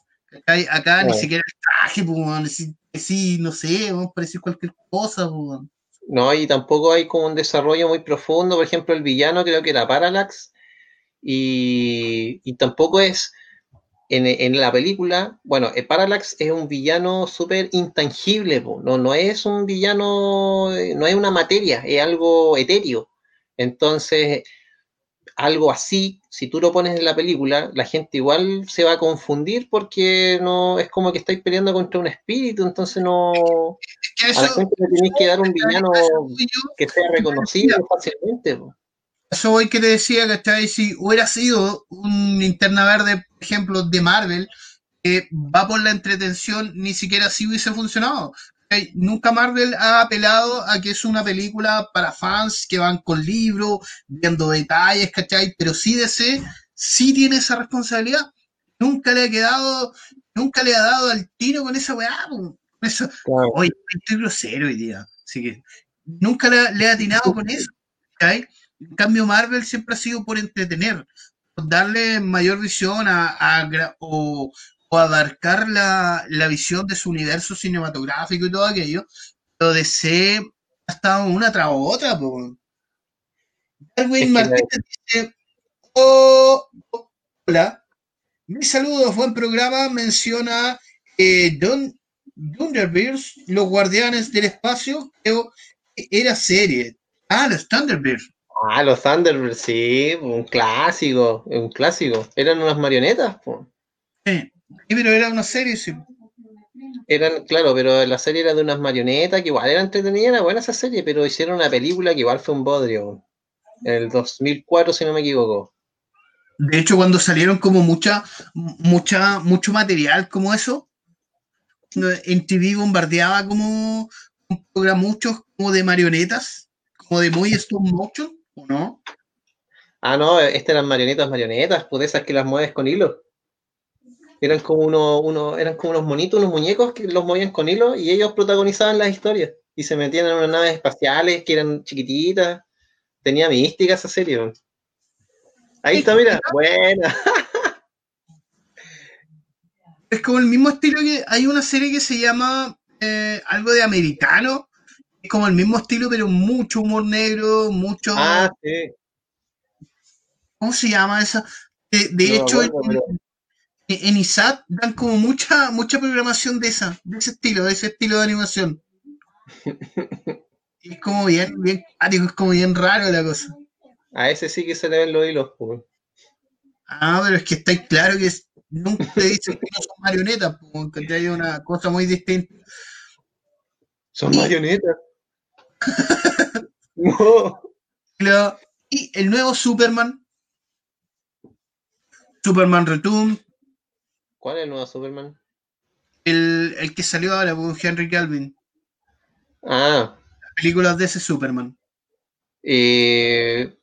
Acá, ni siquiera el traje, pues, sí, no sé, vamos a parecer cualquier cosa. Pues, no, y tampoco hay como un desarrollo muy profundo. Por ejemplo, el villano creo que era Parallax. Y, y tampoco es. En, la película, bueno, el Parallax es un villano súper intangible, no, no es un villano, no es una materia, es algo etéreo. Entonces, algo así, si tú lo pones en la película, la gente igual se va a confundir porque no es como que estáis peleando contra un espíritu, entonces no. A la gente le tenéis que dar un villano que sea reconocido fácilmente. Eso hoy que te decía, que Si hubiera sido un linterna verde, por ejemplo, de Marvel, que va por la entretención, ni siquiera así hubiese funcionado. Nunca Marvel ha apelado a que es una película para fans que van con libros, viendo detalles, ¿cachai? Pero sí DC sí tiene esa responsabilidad. Nunca le ha quedado, nunca le ha dado al tiro con esa weá. Eso. Oye, estoy grosero hoy día. Así que nunca le, ha atinado con eso. En cambio, Marvel siempre ha sido por entretener, por darle mayor visión a, a o, o abarcar la, visión de su universo cinematográfico y todo aquello, pero DC ha estado una tras otra. Darwin Martínez dice, oh, hola, mis saludos, buen programa, menciona eh, Don, Thunderbirds, los guardianes del espacio, creo que era serie. Ah, los Thunderbirds. Ah, los Thunderbirds, sí, un clásico, un clásico. Eran unas marionetas. Sí. Sí, pero era una serie, sí. Eran, claro, pero la serie era de unas marionetas que igual era entretenida, era buena esa serie, pero hicieron una película que igual fue un bodrio. En el 2004, si no me equivoco. De hecho, cuando salieron como mucha, mucha, mucho material como eso, en TV bombardeaba como un programa muchos como de marionetas, como de muy stop motion, ¿o no? Ah, no, estas eran marionetas, marionetas, pues esas que las mueves con hilo. Eran como uno, uno, eran como unos monitos, unos muñecos que los movían con hilo y ellos protagonizaban las historias. Y se metían en unas naves espaciales que eran chiquititas. Tenía mística esa serie. Ahí está, mira, buena. Es como el mismo estilo que hay una serie que se llama eh, algo de americano. Es como el mismo estilo, pero mucho humor negro, mucho. Ah, sí. ¿Cómo se llama esa? De, hecho, en ISAT dan como mucha, mucha programación de esa, de ese estilo, de ese estilo de animación. es como bien, bien es como bien raro la cosa. A ese sí que se le ven los hilos, pues. Ah, pero es que está claro que nunca te dicen que no son marionetas, porque hay una cosa muy distinta. Son marionetas. Y el nuevo Superman. Superman Return, ¿Cuál es el nuevo Superman? El, que salió ahora con Henry Calvin. Ah. películas de ese Superman. Eh,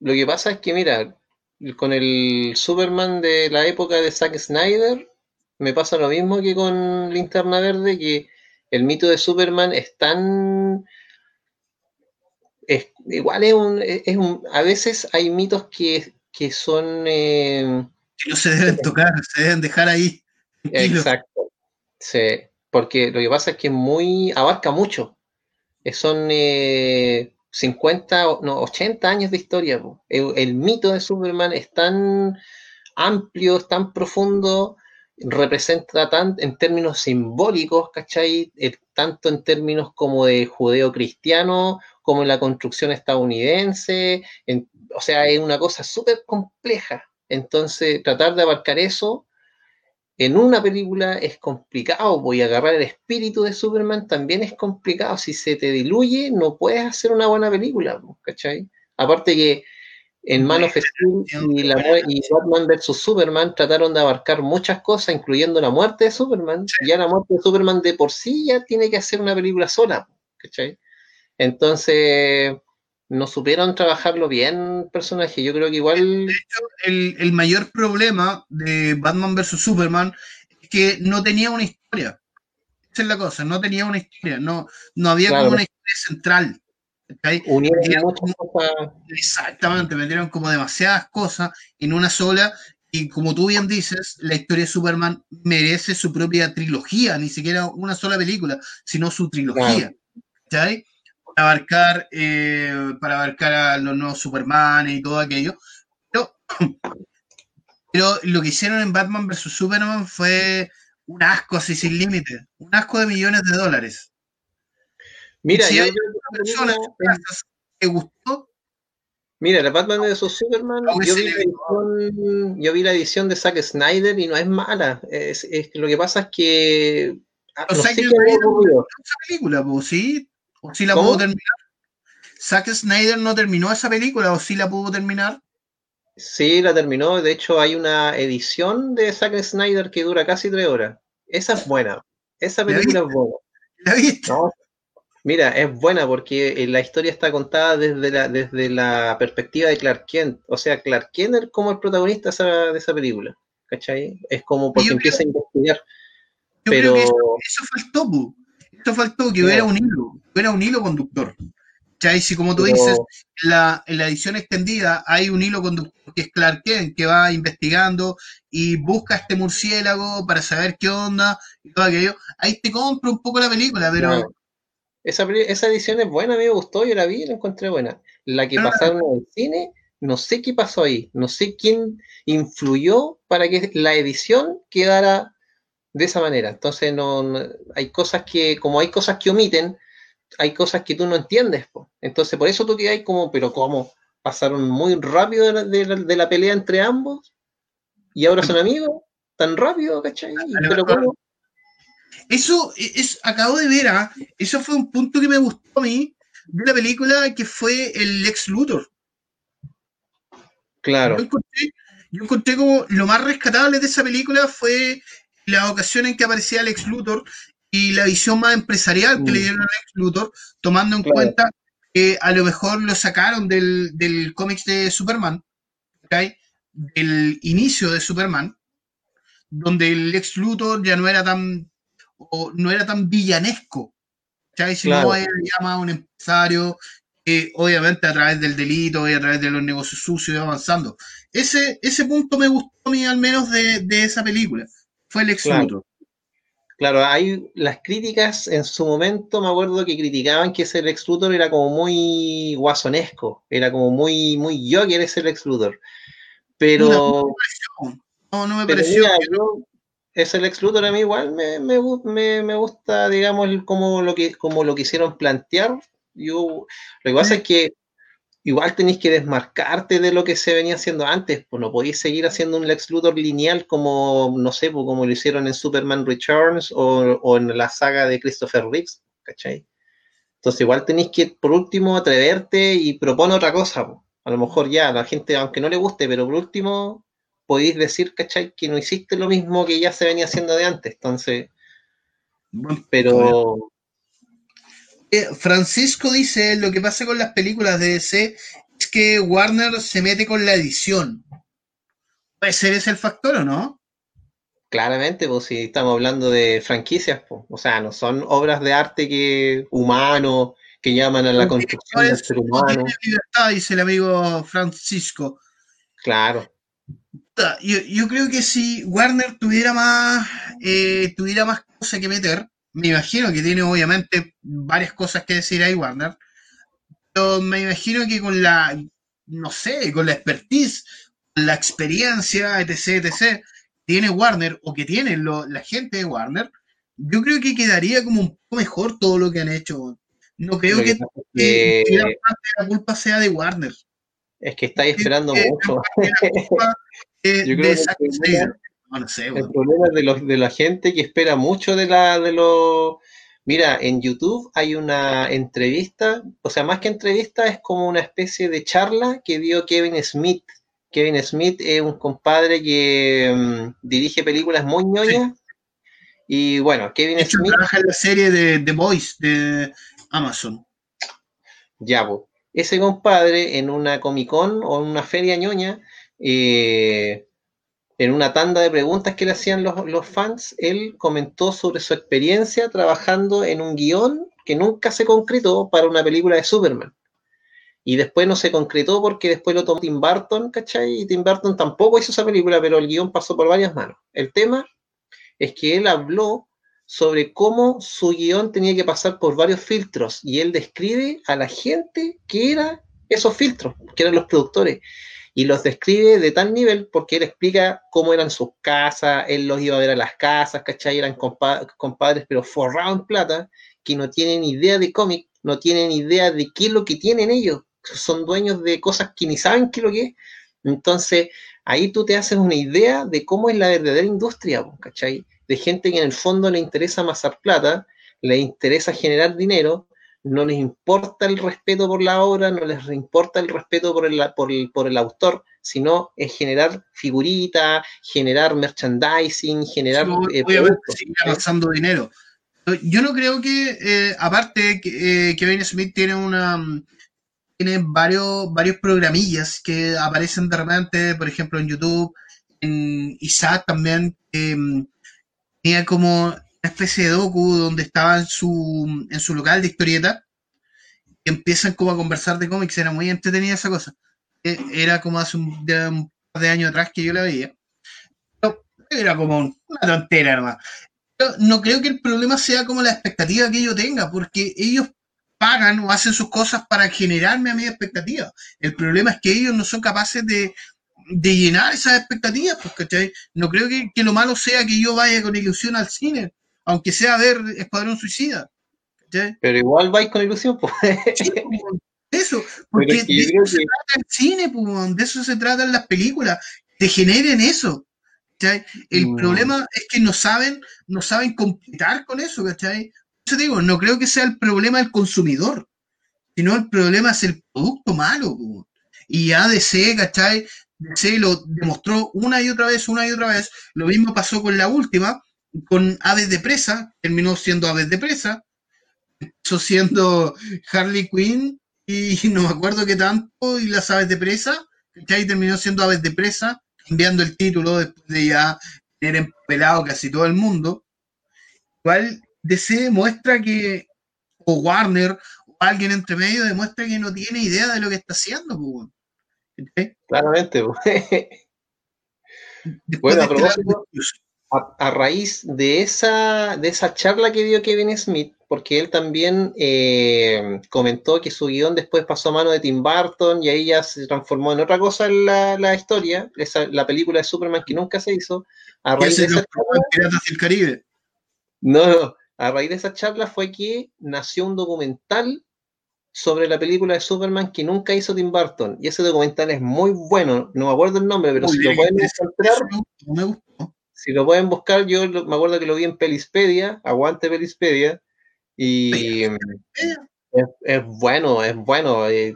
lo que pasa es que, mira, con el Superman de la época de Zack Snyder, me pasa lo mismo que con Linterna Verde, que El mito de Superman es tan... Es, igual es un, es un... A veces hay mitos que, que son... Eh, que no se deben tocar, se deben dejar ahí. Exacto. Sí, porque lo que pasa es que muy abarca mucho. Son eh, 50, no, 80 años de historia. El, mito de Superman es tan amplio, es tan profundo, representa tan en términos simbólicos, ¿cachai? Eh, tanto en términos como de judeo-cristiano, como en la construcción estadounidense. o sea, es una cosa súper compleja. Entonces, tratar de abarcar eso en una película es complicado, voy a agarrar el espíritu de Superman también es complicado, si se te diluye no puedes hacer una buena película, ¿cachai? Aparte que en Man of Steel y, la, Batman vs. Superman trataron de abarcar muchas cosas, incluyendo la muerte de Superman, ya la muerte de Superman de por sí ya tiene que hacer una película sola, ¿cachai? Entonces, no supieron trabajarlo bien personaje. Yo creo que igual. De hecho, el, mayor problema de Batman vs Superman es que no tenía una historia. Esa es la cosa, no tenía una historia, no, no había como una historia central. Exactamente, metieron como demasiadas cosas en una sola. Y como tú bien dices, la historia de Superman merece su propia trilogía, ni siquiera una sola película, sino su trilogía. Claro abarcar, eh, para abarcar a los nuevos Superman y todo aquello. Pero, pero lo que hicieron en Batman vs. Superman fue un asco así sin límite, un asco de millones de dólares. Mira, si yo, hay una persona que gustó. Mira, la Batman vs. Superman, yo vi, edición, yo vi, la edición, de Zack Snyder y no es mala. Es, lo que pasa es que. Ah, no sé esa película, pues, sí, ¿O si la pudo terminar? ¿Zack Snyder no terminó esa película o si la pudo terminar? Sí, la terminó. De hecho, hay una edición de Zack Snyder que dura casi tres horas. Esa es buena. Esa película es buena. ¿La viste? Mira, es buena porque eh, la historia está contada desde la, desde la perspectiva de Clark Kent. O sea, Clark Kent es como el protagonista de esa, película. ¿Cachai? Es como porque empieza a investigar. pero eso, eso, faltó, esto faltó que hubiera un hilo, hubiera un hilo conductor. ¿Cachai? Si como tú dices, en la, edición extendida hay un hilo conductor que es Clark Kent, que va investigando y busca este murciélago para saber qué onda y todo aquello. Ahí te compro un poco la película, pero... Esa, esa, edición es buena, a mí me gustó, yo la vi y la encontré buena. La que pasaron en el cine, no sé qué pasó ahí, no sé quién influyó para que la edición quedara de esa manera. Entonces, no, hay cosas que, como hay cosas que omiten, hay cosas que tú no entiendes. Entonces, por eso tú que hay como, pero ¿cómo? Pasaron muy rápido de la, pelea entre ambos y ahora son amigos, tan rápido, ¿cachai? Pero ¿cómo? Eso es, acabo de ver, ¿ah? eso fue un punto que me gustó a mí de la película que fue el Lex Luthor. Claro. Yo encontré, yo encontré como lo más rescatable de esa película fue la ocasión en que aparecía Alex Luthor y la visión más empresarial que le mm. dieron a Alex Luthor, tomando en cuenta que a lo mejor lo sacaron del, del cómics de Superman, ¿okay? del inicio de Superman, donde el Lex Luthor ya no era tan o no era tan villanesco, ¿okay? sino era ya un empresario que obviamente a través del delito y a través de los negocios sucios iba avanzando. Ese, ese punto me gustó a mí al menos de, de esa película fue el ex claro. hay las críticas en su momento, me acuerdo que criticaban que ese ex Luthor era como muy guasonesco, era como muy, muy yo que eres el ex Luthor. Pero. No, no me pareció. ese ex Luthor a mí igual me, me, gusta, digamos, como lo que, como lo quisieron plantear. Yo, lo que pasa es que igual tenéis que desmarcarte de lo que se venía haciendo antes, pues no podéis seguir haciendo un Lex Luthor lineal como, no sé, pues como lo hicieron en Superman Returns o, en la saga de Christopher Reeves, ¿cachai? Entonces igual tenéis que, por último, atreverte y proponer otra cosa, pues. A lo mejor ya, la gente, aunque no le guste, pero por último, podéis decir, ¿cachai? Que no hiciste lo mismo que ya se venía haciendo de antes, entonces... Pero... Francisco dice, lo que pasa con las películas de DC es que Warner se mete con la edición. ¿Puede ser ese el factor o no? Claramente, pues si estamos hablando de franquicias, pues, o sea, no son obras de arte que humano que llaman a la construcción del ser humano. libertad, dice el amigo Francisco. Claro. Yo, creo que si Warner tuviera más, eh, tuviera más cosas que meter, me imagino que tiene obviamente varias cosas que decir ahí Warner, pero me imagino que con la, no sé, con la expertise, la experiencia, etc., etc., tiene Warner o que tiene la gente de Warner, yo creo que quedaría como un poco mejor todo lo que han hecho. No creo que, la culpa sea de Warner. Es que estáis esperando mucho. el problema de, los, de la gente que espera mucho de la de los Mira, en YouTube hay una entrevista, o sea, más que entrevista, es como una especie de charla que dio Kevin Smith Kevin Smith es un compadre que mm, dirige películas muy ñoñas. Y bueno, Kevin Smith. trabaja en la serie de The Voice de Amazon. Ya, pues. Ese compadre en una Comic Con o en una feria ñoña, eh, en una tanda de preguntas que le hacían los, fans, él comentó sobre su experiencia trabajando en un guion que nunca se concretó para una película de Superman. Y después no se concretó porque después lo tomó Tim Burton, ¿cachai? Y Tim Burton tampoco hizo esa película, pero el guion pasó por varias manos. El tema es que él habló sobre cómo su guion tenía que pasar por varios filtros y él describe a la gente que era esos filtros, que eran los productores. Y los describe de tal nivel porque él explica cómo eran sus casas, él los iba a ver a las casas, ¿cachai? Eran compadres, pero forrados en plata, que no tienen idea de cómic, no tienen idea de qué es lo que tienen ellos son dueños de cosas que ni saben qué es lo que es. Entonces, ahí tú te haces una idea de cómo es la verdadera industria, ¿cachai? De gente que en el fondo le interesa amasar plata, le interesa generar dinero, no les importa el respeto por la obra, no les importa el respeto por el, por el, autor, sino es generar figuritas, generar merchandising, generar... Eh, seguir avanzando dinero. Yo no creo que, eh, aparte, que eh, Kevin Smith tiene una tiene varios, varios programillas que aparecen de repente, por ejemplo, en YouTube, en Isaac también, mm, tenía como especie de docu donde estaba en su, en su local de historieta, y empiezan como a conversar de cómics, era muy entretenida esa cosa. E, era como hace un, par de años atrás que yo la veía. Pero era como una tontera nomás. no creo que el problema sea como la expectativa que yo tenga, porque ellos pagan o hacen sus cosas para generarme a mi expectativa. El problema es que ellos no son capaces de, llenar esas expectativas, pues, No creo que, lo malo sea que yo vaya con ilusión al cine, aunque sea ver Escuadrón Suicida. Pero igual vais con ilusión, pues. eso, porque de eso se trata el cine, pues, de eso se tratan las películas, te generen eso. El mm. problema es que no saben, no saben completar con eso, ¿cachai? Yo digo, no creo que sea el problema del consumidor, sino el problema es el producto malo. Y ADC, ¿cachai? DC lo demostró una y otra vez, una y otra vez. Lo mismo pasó con la última, con Aves de Presa, terminó siendo Aves de Presa, empezó siendo Harley Quinn y no me acuerdo qué tanto, y las Aves de Presa, ¿cachai? Terminó siendo Aves de Presa, cambiando el título después de ya tener empelado casi todo el mundo. Igual DC demuestra que, o Warner, o alguien entre medio demuestra que no tiene idea de lo que está haciendo. Claramente. bueno, a, a, raíz de esa, de esa charla que dio Kevin Smith, porque él también eh, comentó que su guion después pasó a mano de Tim Burton y ahí ya se transformó en otra cosa en la, historia, esa, la película de Superman que nunca se hizo. A raíz de esa Caribe. No, a raíz de esa charla fue que nació un documental sobre la película de Superman que nunca hizo Tim Burton. Y ese documental es muy bueno, no me acuerdo el nombre, pero si lo pueden encontrar, si lo pueden buscar, yo me acuerdo que lo vi en Pelispedia, aguante Pelispedia, y es, bueno, es bueno. Eh,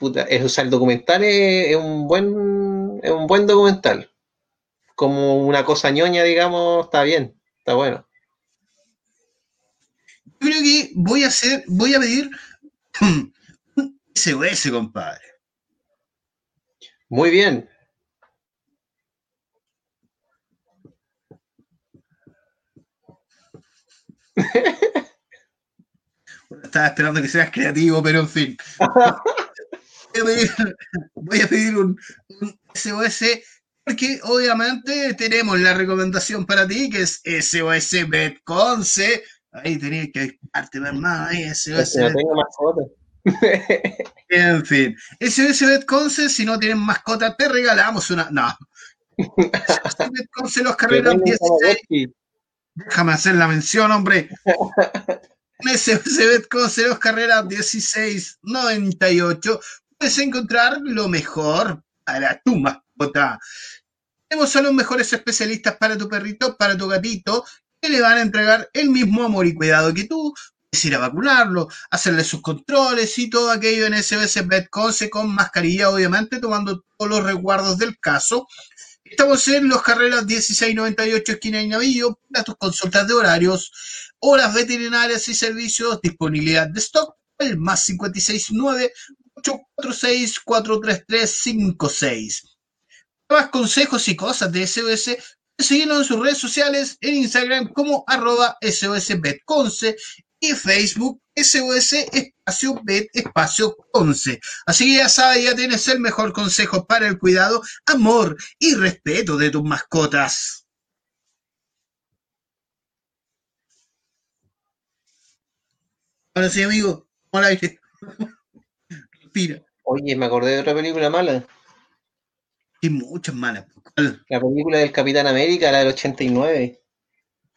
o sea, el documental es, un buen, es un buen documental. Como una cosa ñoña, digamos, está bien, está bueno creo que voy a hacer, voy a pedir un SOS, compadre. Muy bien. Estaba esperando que seas creativo, pero en fin. voy a pedir, un, SOS porque obviamente tenemos la recomendación para ti que es SOS Betconce. Ahí tenías que darte más, ahí SOS. No tengo mascota. en fin, SOS Betconce, si no tienen mascota, te regalamos una. No. SOS Betconce, los carreras 16. Déjame hacer la mención, hombre. SOS Betconce, los carreras 1698 puedes encontrar lo mejor para tu mascota. Tenemos a los mejores especialistas para tu perrito, para tu gatito, que le van a entregar el mismo amor y cuidado que tú. Puedes ir a vacunarlo, hacerle sus controles y todo aquello en SOS Betconce con mascarilla, obviamente, tomando todos los resguardos del caso. Estamos en los carreras 1698 esquina de Navillo para tus consultas de horarios, horas veterinarias y servicios, disponibilidad de stock, el más 569 846-43356. Más consejos y cosas de SOS, síguenos en sus redes sociales, en Instagram como arroba SOSBetConce Facebook SOS espacio Bet espacio Conce. Así que ya sabes, ya tienes el mejor consejo para el cuidado, amor y respeto de tus mascotas. Ahora sí, amigo, ¿cómo la Oye, me acordé de otra película mala. Hay muchas malas. La película del Capitán América, la del 89.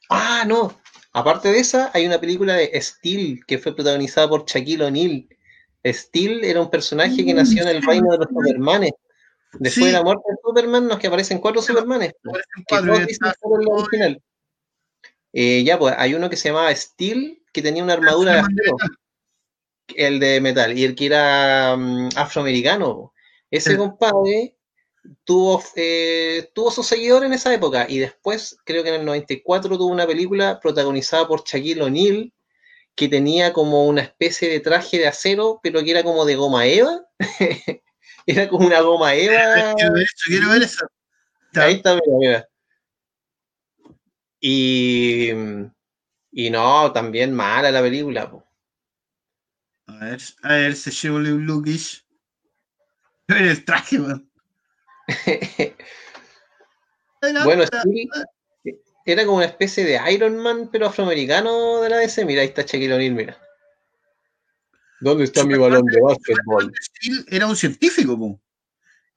Ah, no. Aparte de esa, hay una película de Steel que fue protagonizada por Shaquille O'Neal. Steel era un personaje que nació en el reino de los Supermanes. Después de la muerte de Superman, nos que aparecen cuatro Supermanes. original. Eh, ya, pues, hay uno que se llamaba Steel que tenía una armadura de acero el de metal, y el que era mm, afroamericano. Ese compadre tuvo, eh, tuvo su seguidor en esa época y después, creo que en el 94, tuvo una película protagonizada por Shaquille O'Neal que tenía como una especie de traje de acero, pero que era como de goma eva. era como una goma eva. Quiero ver eso. Ahí está, mira, mira. Y, y no, también mala la película. A ver, a ver, se llevó un lookish. El traje, man. Bueno, era como una especie de Iron Man, pero afroamericano de la DC. Mira, ahí está Shaquille O'Neal, mira. ¿Dónde está mi balón de básquetbol? Era un científico, po.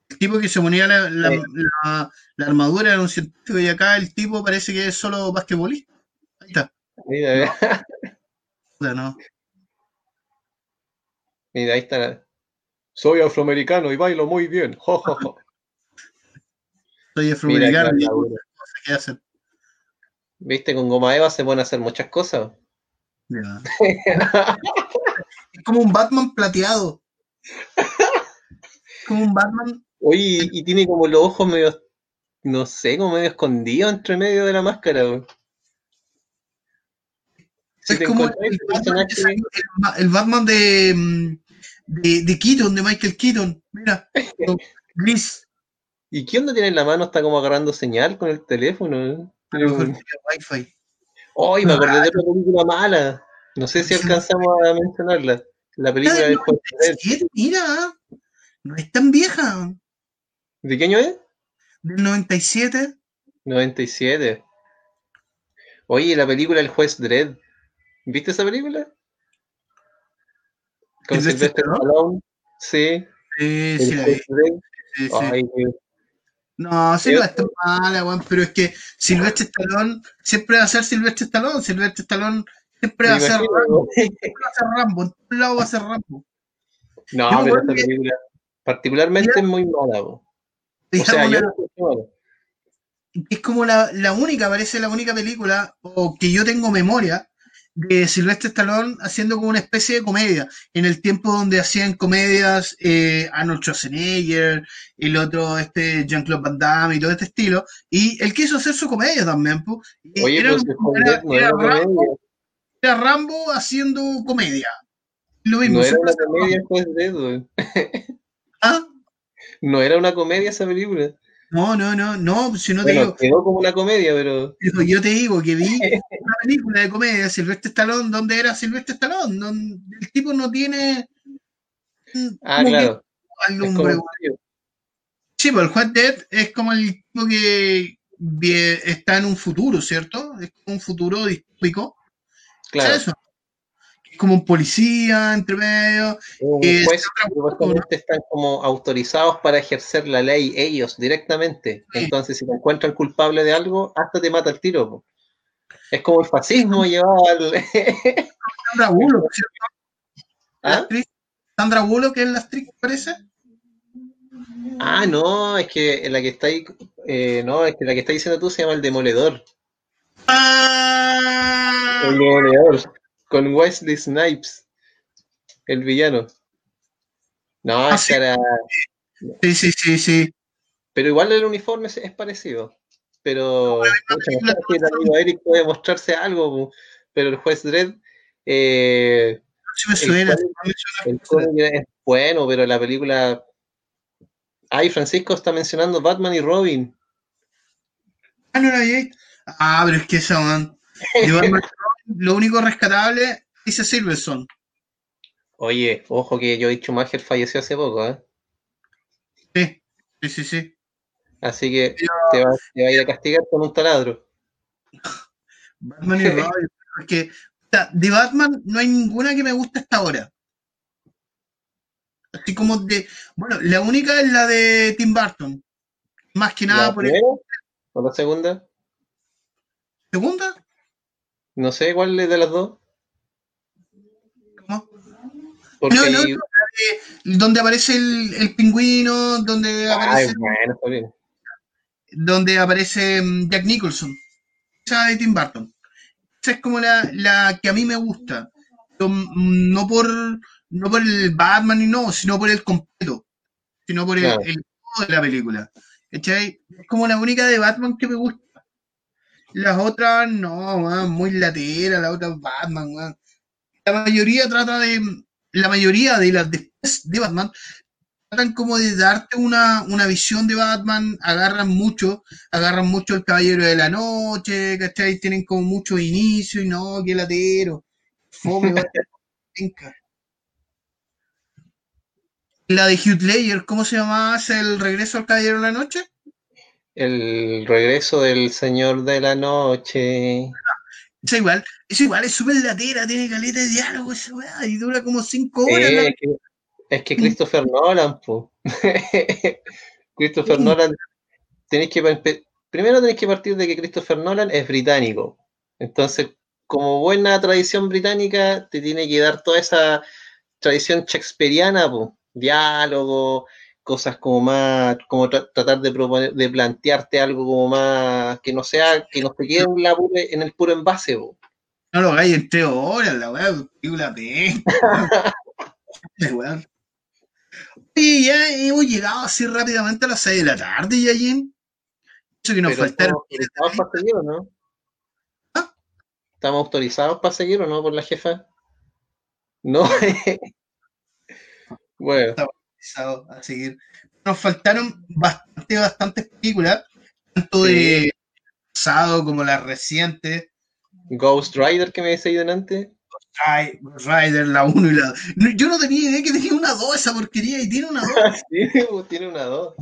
El tipo que se ponía la, la, armadura era un científico y acá el tipo parece que es solo basquetbolista. Ahí está. Mira, no. no. Mira, ahí está. Soy afroamericano y bailo muy bien. Soy afroamericano y ¿qué hacen? Viste, con goma eva se pueden hacer muchas cosas. es como un Batman plateado. Como un Batman. Oye, y tiene como los ojos medio, no sé, como medio escondido entre medio de la máscara. es como el, Batman, de, mm, de, de Keaton, de Michael Keaton. Mira, gris. ¿Y qué onda tiene en la mano? Está como agarrando señal con el teléfono. ¿eh? Wi-Fi. ¡Ay, me acordé de otra película mala! No sé si alcanzamos a mencionarla. La película del Mira, no es tan vieja. ¿De qué año es? Del 97. 97. Oye, la película El juez Dredd. ¿Viste esa película? Con Silvestre Stallone. Sí. Sí, sí, la vi. Sí, sí. No, sí no está mala, weón, pero es que Silvestre Stallone siempre va a ser Silvestre Stallone. Silvestre Stallone siempre va a ser Rambo. Siempre va a ser Rambo. En todos lados va a ser Rambo. No, pero esta película particularmente es muy mala, weón. O sea, yo no es como la, la única, parece la única película, o que yo tengo memoria, de Silvestre Stallone haciendo como una especie de comedia, en el tiempo donde hacían comedias eh, Arnold Schwarzenegger, el otro este Jean-Claude Van Damme y todo este estilo, y él quiso hacer su comedia también, Oye, era, Rambo, era, Rambo, haciendo comedia. Lo mismo. No era una comedia después de eso. ¿Ah? No era una comedia esa película. No, no, no, no, si no te digo. Quedó como una comedia, pero. Yo te digo que vi una película de comedia, Silvestre Stallone, ¿dónde era Silvestre Stallone? Donde el tipo no tiene. Ah, claro. Sí, pues el Juan Dead es como el tipo que está en un futuro, ¿cierto? Es como un futuro distópico. Claro. eso? Como un policía entre medio. Un juez, están como autorizados para ejercer la ley ellos directamente. Entonces, si te encuentran culpable de algo, hasta te mata el tiro. Es como el fascismo llevado al. Sandra Bullock, ¿cierto? ¿Ah? Sandra Bullock es la actriz, parece. Ah, no, es que la que está ahí, eh, no, es que la que está diciendo tú se llama el Demoledor. Ah. El Demoledor, con Wesley Snipes, el villano. No, ah, sí. Sí, sí, sí, sí. Pero igual el uniforme es parecido. Pero, no, Eric puede mostrarse algo, pero el juez Dredd. Eh, me suena, el, es bueno, pero la película Ay, Francisco está mencionando Batman y Robin. Ah, no era Ah, pero es que eso, man. lo único rescatable dice Silverson. Oye, ojo que Joey Schumacher falleció hace poco, ¿eh? Sí, sí, sí, sí. Así que te, va, a ir a castigar con un taladro. Batman y Robin, porque de Batman no hay ninguna que me guste hasta ahora. Así como de. Bueno, la única es la de Tim Burton. Más que nada por el... ¿O la segunda? ¿Segunda? No sé cuál es de las dos. ¿Cómo? Porque no, no, donde aparece el, el, pingüino, donde aparece. bueno, donde aparece mm, Jack Nicholson. Esa de Tim Burton. Esa es como la, la que a mí me gusta. No por no por el Batman y no, sino por el completo, sino por el, todo de la película. Es como la única de Batman que me gusta. Las otras, no, muy latera, la otra Batman, La mayoría trata de, la mayoría de las después de Batman, tratan como de darte una, visión de Batman, agarran mucho, agarran mucho el Caballero de la Noche, ¿cachai? Tienen como mucho inicio y no, qué latero. Fome, La de Hugh Ledger, ¿cómo se llamaba? ¿El regreso al Caballero de la Noche? El regreso del Señor de la Noche. Es igual, es igual, es súper latera, tiene caleta de diálogo, y dura como cinco horas. es, que, Christopher Nolan, po. Christopher Nolan, tenéis que primero tenéis que partir de que Christopher Nolan es británico. Entonces, como buena tradición británica, te tiene que dar toda esa tradición shakespeariana, po diálogo, cosas como más, como tratar de proponer, de plantearte algo como más, que no sea, que no te quede en, el puro envase. No lo hagáis en tres horas, la weá, película de Y ya hemos llegado así rápidamente a las 6 de la tarde, Yayin. Eso que nos faltaron. ¿Estamos para seguir o no? ¿Ah? ¿Estamos autorizados para seguir o no por la jefa? No. Bueno. A seguir. Nos faltaron bastante, bastantes películas, tanto de pasado como las recientes. Ghost Rider que me decía antes. Ghost Rider, la 1 y la 2. Yo no tenía idea que tenía una 2 esa porquería y tiene una 2. sí, pues, tiene una 2.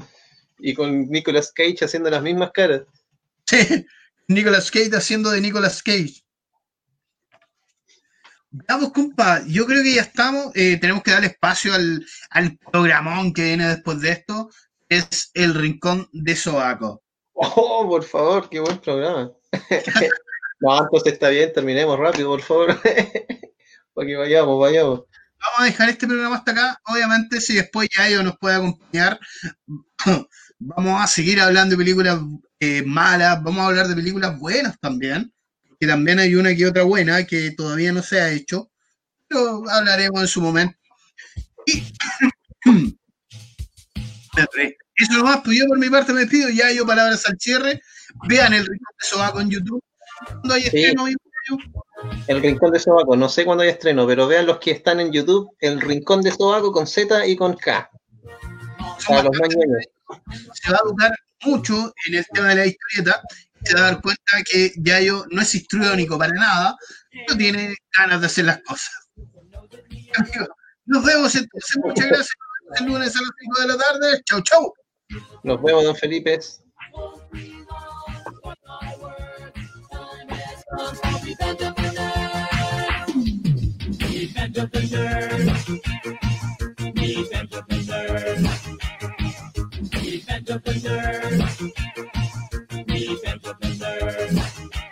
Y con Nicolas Cage haciendo las mismas caras. Sí, Nicolas Cage haciendo de Nicolas Cage. Vamos, compa, yo creo que ya estamos. Eh, tenemos que darle espacio al, al, programón que viene después de esto. Es el Rincón de Sobaco. Oh, por favor, qué buen programa. no, entonces está bien, terminemos rápido, por favor. Para que vayamos, vayamos. Vamos a dejar este programa hasta acá. Obviamente, si después ya ellos nos puede acompañar, vamos a seguir hablando de películas eh, malas, vamos a hablar de películas buenas también que también hay una que otra buena que todavía no se ha hecho, pero hablaremos en su momento. Y... Eso nomás, pues yo por mi parte me despido, ya yo palabras al cierre. Vean el Rincón de Sobaco en YouTube. ¿Cuándo hay estreno? El Rincón de Sobaco, no sé cuándo hay estreno, pero vean los que están en YouTube, el Rincón de Sobaco con Z y con K. Se va a educar mucho en el tema de la historieta, se va a dar cuenta que Yayo no es histriónico para nada, no tiene ganas de hacer las cosas. Nos vemos entonces, muchas gracias. El lunes a las 5 de la tarde. Chau, chau. Nos vemos, don Felipe. He's been professor.